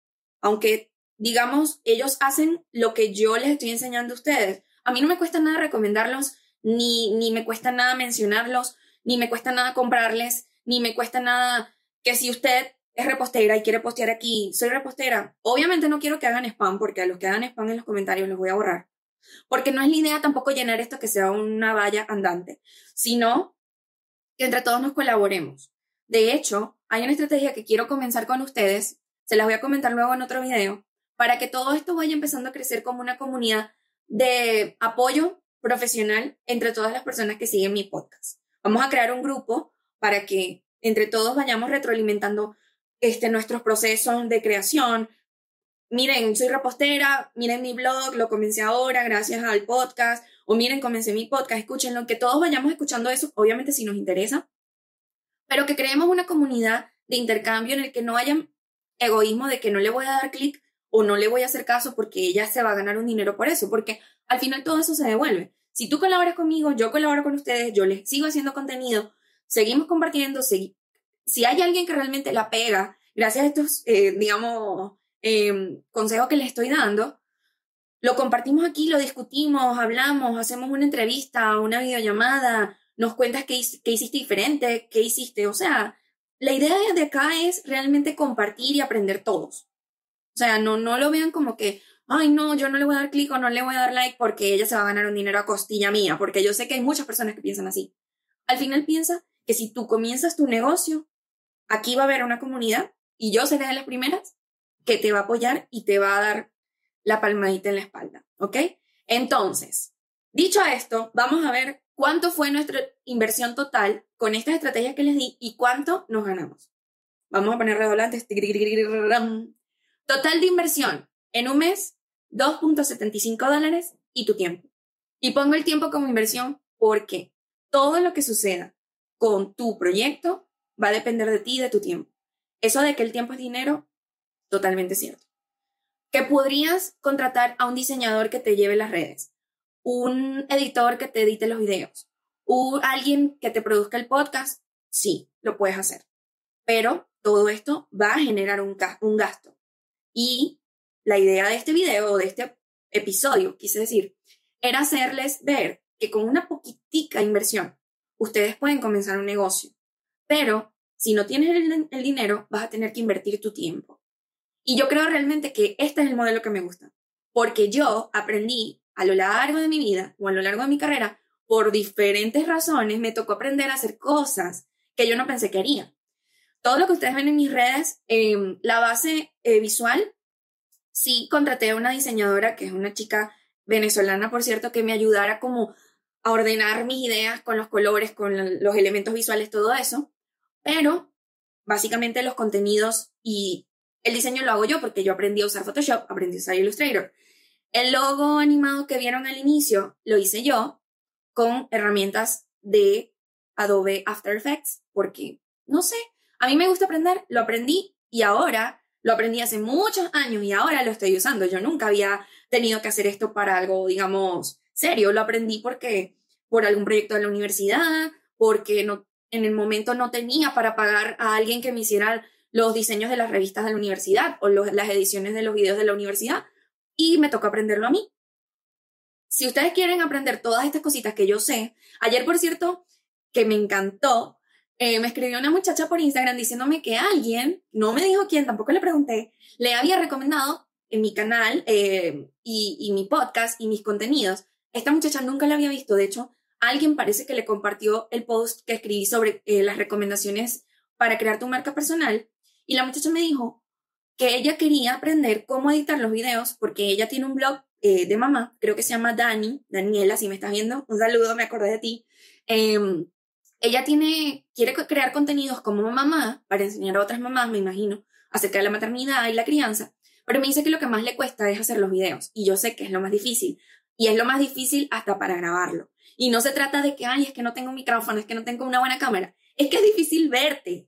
aunque digamos, ellos hacen lo que yo les estoy enseñando a ustedes. A mí no me cuesta nada recomendarlos, ni, ni me cuesta nada mencionarlos, ni me cuesta nada comprarles, ni me cuesta nada que si usted es repostera y quiere postear aquí, soy repostera. Obviamente no quiero que hagan spam, porque a los que hagan spam en los comentarios los voy a borrar. Porque no es la idea tampoco llenar esto que sea una valla andante, sino que entre todos nos colaboremos. De hecho, hay una estrategia que quiero comenzar con ustedes, se las voy a comentar luego en otro video, para que todo esto vaya empezando a crecer como una comunidad de apoyo profesional entre todas las personas que siguen mi podcast. Vamos a crear un grupo para que entre todos vayamos retroalimentando este, nuestros procesos de creación. Miren, soy repostera, miren mi blog, lo comencé ahora gracias al podcast, o miren, comencé mi podcast, escúchenlo, que todos vayamos escuchando eso, obviamente si nos interesa, pero que creemos una comunidad de intercambio en el que no haya egoísmo de que no le voy a dar clic o no le voy a hacer caso porque ella se va a ganar un dinero por eso, porque al final todo eso se devuelve. Si tú colaboras conmigo, yo colaboro con ustedes, yo les sigo haciendo contenido, seguimos compartiendo, si hay alguien que realmente la pega, gracias a estos, eh, digamos, em, consejos que les estoy dando, lo compartimos aquí, lo discutimos, hablamos, hacemos una entrevista, una videollamada, nos cuentas qué, qué hiciste diferente, qué hiciste, o sea, la idea de acá es realmente compartir y aprender todos. O sea, no, no lo vean como que, ay, no, yo no le voy a dar clic o no le voy a dar like porque ella se va a ganar un dinero a costilla mía, porque yo sé que hay muchas personas que piensan así. Al final piensa que si tú comienzas tu negocio, aquí va a haber una comunidad y yo seré de las primeras que te va a apoyar y te va a dar la palmadita en la espalda, ¿ok? Entonces, dicho esto, vamos a ver cuánto fue nuestra inversión total con estas estrategias que les di y cuánto nos ganamos. Vamos a poner redoblantes. Total de inversión en un mes, 2.75 dólares y tu tiempo. Y pongo el tiempo como inversión porque todo lo que suceda con tu proyecto va a depender de ti y de tu tiempo. Eso de que el tiempo es dinero, totalmente cierto. Que podrías contratar a un diseñador que te lleve las redes, un editor que te edite los videos, o alguien que te produzca el podcast, sí, lo puedes hacer. Pero todo esto va a generar un, gasto. Y la idea de este video, de este episodio, quise decir, era hacerles ver que con una poquitica inversión ustedes pueden comenzar un negocio, pero si no tienes el, dinero, vas a tener que invertir tu tiempo. Y yo creo realmente que este es el modelo que me gusta, porque yo aprendí a lo largo de mi vida o a lo largo de mi carrera, por diferentes razones, me tocó aprender a hacer cosas que yo no pensé que haría todo lo que ustedes ven en mis redes, em, la base eh, visual, sí contraté a una diseñadora que es una chica venezolana, por cierto, que me ayudara como a ordenar mis ideas con los colores, con los elementos visuales, todo eso. Pero básicamente los contenidos y el diseño lo hago yo porque yo aprendí a usar Photoshop, aprendí a usar Illustrator. El logo animado que vieron al inicio lo hice yo con herramientas de Adobe After Effects porque, no sé, a mí me gusta aprender, lo aprendí y ahora lo aprendí hace muchos años y ahora lo estoy usando. Yo nunca había tenido que hacer esto para algo, digamos, serio. Lo aprendí porque por algún proyecto de la universidad, porque no, en el momento no tenía para pagar a alguien que me hiciera los diseños de las revistas de la universidad o las ediciones de los videos de la universidad y me tocó aprenderlo a mí. Si ustedes quieren aprender todas estas cositas que yo sé, ayer por cierto, que me encantó, eh, me escribió una muchacha por Instagram diciéndome que alguien, no me dijo quién, tampoco le pregunté, le había recomendado en mi canal eh, y, mi podcast y mis contenidos. Esta muchacha nunca la había visto, de hecho, alguien parece que le compartió el post que escribí sobre eh, las recomendaciones para crear tu marca personal y la muchacha me dijo que ella quería aprender cómo editar los videos porque ella tiene un blog eh, de mamá, creo que se llama Dani, Daniela, si me estás viendo, un saludo, me acordé de ti. Em, ella tiene, quiere crear contenidos como mamá para enseñar a otras mamás, me imagino, acerca de la maternidad y la crianza, pero me dice que lo que más le cuesta es hacer los videos y yo sé que es lo más difícil y es lo más difícil hasta para grabarlo. Y no se trata de que, ay, es que no tengo un micrófono, es que no tengo una buena cámara, es que es difícil verte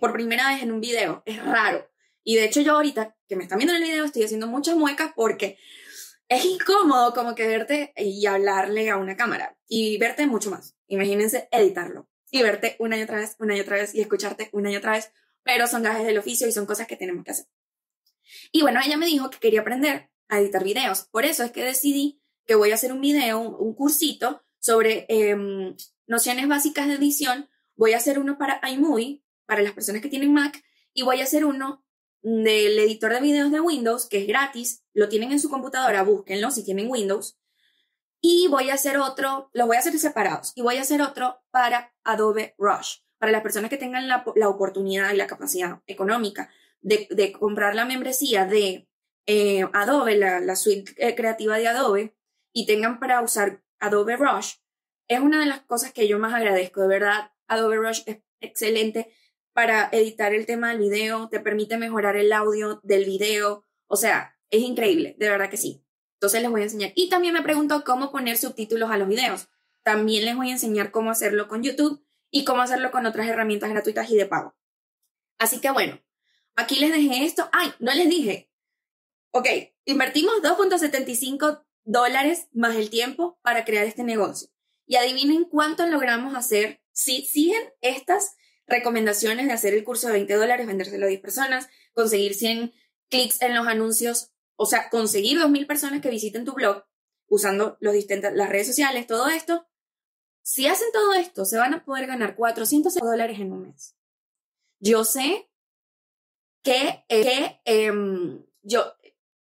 por primera vez en un video, es raro. Y de hecho yo ahorita que me están viendo en el video estoy haciendo muchas muecas porque es incómodo como que verte y hablarle a una cámara y verte mucho más. Imagínense editarlo y verte una y otra vez, una y otra vez y escucharte una y otra vez, pero son gajes del oficio y son cosas que tenemos que hacer. Y bueno, ella me dijo que quería aprender a editar videos. Por eso es que decidí que voy a hacer un video, un, cursito sobre em, nociones básicas de edición. Voy a hacer uno para iMovie, para las personas que tienen Mac, y voy a hacer uno del editor de videos de Windows, que es gratis, lo tienen en su computadora, búsquenlo si tienen Windows. Y voy a hacer otro, los voy a hacer separados, y voy a hacer otro para Adobe Rush, para las personas que tengan la, oportunidad y la capacidad económica de, comprar la membresía de eh, Adobe, la, suite eh, creativa de Adobe, y tengan para usar Adobe Rush. Es una de las cosas que yo más agradezco, de verdad. Adobe Rush es excelente para editar el tema del video, te permite mejorar el audio del video, o sea, es increíble, de verdad que sí. Entonces les voy a enseñar. Y también me pregunto cómo poner subtítulos a los videos. También les voy a enseñar cómo hacerlo con YouTube y cómo hacerlo con otras herramientas gratuitas y de pago. Así que bueno, aquí les dejé esto. Ay, no les dije. Ok, invertimos 2.75 dólares más el tiempo para crear este negocio. Y adivinen cuánto logramos hacer si siguen estas recomendaciones de hacer el curso de 20 dólares, vendérselo a 10 personas, conseguir 100 clics en los anuncios, o sea, conseguir 2.000 personas que visiten tu blog usando los distintas, las redes sociales, todo esto. Si hacen todo esto, se van a poder ganar 400 dólares en un mes. Yo sé que, que em, yo,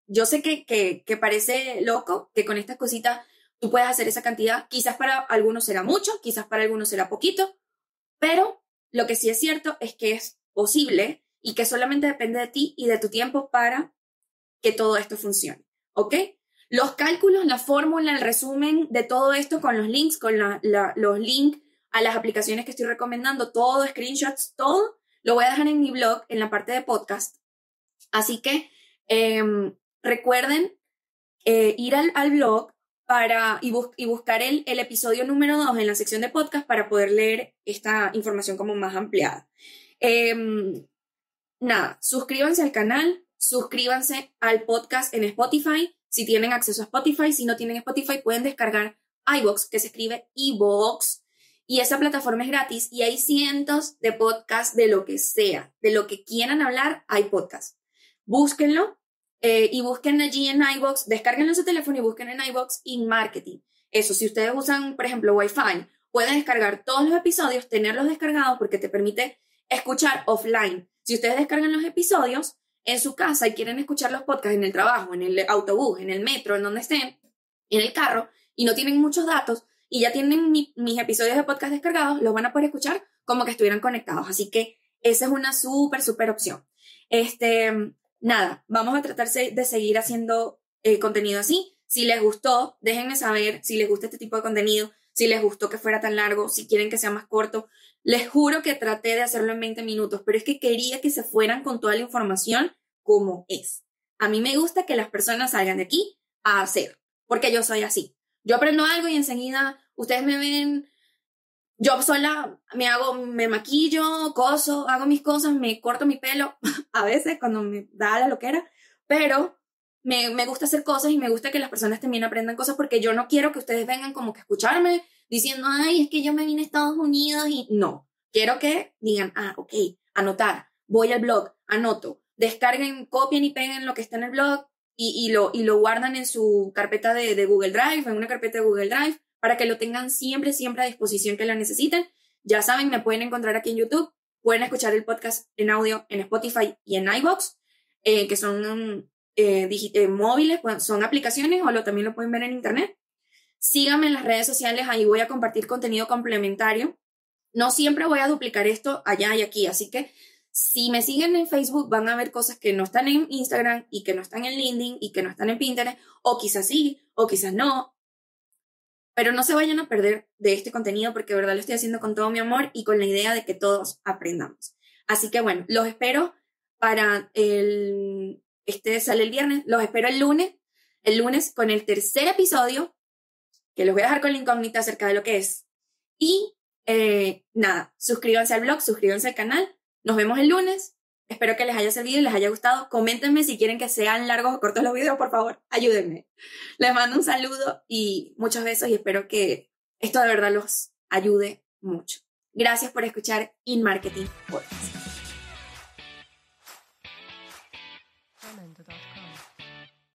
yo sé que, que, que parece loco que con estas cositas tú puedes hacer esa cantidad. Quizás para algunos será mucho, quizás para algunos será poquito, pero lo que sí es cierto es que es posible y que solamente depende de ti y de tu tiempo para que todo esto funcione. ¿Ok? Los cálculos, la fórmula, el resumen de todo esto con los links, con los links a las aplicaciones que estoy recomendando, todo, screenshots, todo, lo voy a dejar en mi blog, en la parte de podcast. Así que em, recuerden eh, ir al, al blog, para, y, y buscar el, episodio número 2 en la sección de podcast para poder leer esta información como más ampliada. Em, nada, suscríbanse al canal, suscríbanse al podcast en Spotify, si tienen acceso a Spotify, si no tienen Spotify pueden descargar iBox, que se escribe iBox, y esa plataforma es gratis y hay cientos de podcasts de lo que sea, de lo que quieran hablar, hay podcasts. Búsquenlo, eh, y busquen allí en iBox, descarguenlo en su teléfono y busquen en iBox in marketing. Eso, si ustedes usan, por ejemplo, Wi-Fi, pueden descargar todos los episodios, tenerlos descargados porque te permite escuchar offline. Si ustedes descargan los episodios en su casa y quieren escuchar los podcasts en el trabajo, en el autobús, en el metro, en donde estén, en el carro, y no tienen muchos datos y ya tienen mis episodios de podcast descargados, los van a poder escuchar como que estuvieran conectados. Así que esa es una súper, súper opción. Este, nada, vamos a tratar de seguir haciendo eh, contenido así. Si les gustó, déjenme saber si les gusta este tipo de contenido, si les gustó que fuera tan largo, si quieren que sea más corto. Les juro que traté de hacerlo en 20 minutos, pero es que quería que se fueran con toda la información como es. A mí me gusta que las personas salgan de aquí a hacer, porque yo soy así. Yo aprendo algo y enseguida ustedes me ven yo sola me hago, me maquillo, coso, hago mis cosas, me corto mi pelo, a veces cuando me da la loquera, pero me, me, gusta hacer cosas y me gusta que las personas también aprendan cosas porque yo no quiero que ustedes vengan como que a escucharme diciendo, ay, es que yo me vine a Estados Unidos y no. Quiero que digan, ah, ok, anotar, voy al blog, anoto, descarguen, copien y peguen lo que está en el blog y, y, lo, y lo guardan en su carpeta de, de Google Drive, en una carpeta de Google Drive para que lo tengan siempre, siempre a disposición que lo necesiten. Ya saben, me pueden encontrar aquí en YouTube, pueden escuchar el podcast en audio en Spotify y en iBox, eh, que son eh, eh, móviles, pues, son aplicaciones o lo, también lo pueden ver en Internet. Síganme en las redes sociales, ahí voy a compartir contenido complementario. No siempre voy a duplicar esto allá y aquí, así que si me siguen en Facebook van a ver cosas que no están en Instagram y que no están en LinkedIn y que no están en Pinterest, o quizás sí, o quizás no. Pero no se vayan a perder de este contenido porque de verdad lo estoy haciendo con todo mi amor y con la idea de que todos aprendamos. Así que bueno, los espero para el... Este sale el viernes, los espero el lunes, el lunes con el tercer episodio, que los voy a dejar con la incógnita acerca de lo que es. Y eh, nada, suscríbanse al blog, suscríbanse al canal. Nos vemos el lunes. Espero que les haya servido y les haya gustado. Coméntenme si quieren que sean largos o cortos los videos, por favor. Ayúdenme. Les mando un saludo y muchos besos y espero que esto de verdad los ayude mucho. Gracias por escuchar In Marketing Podcast.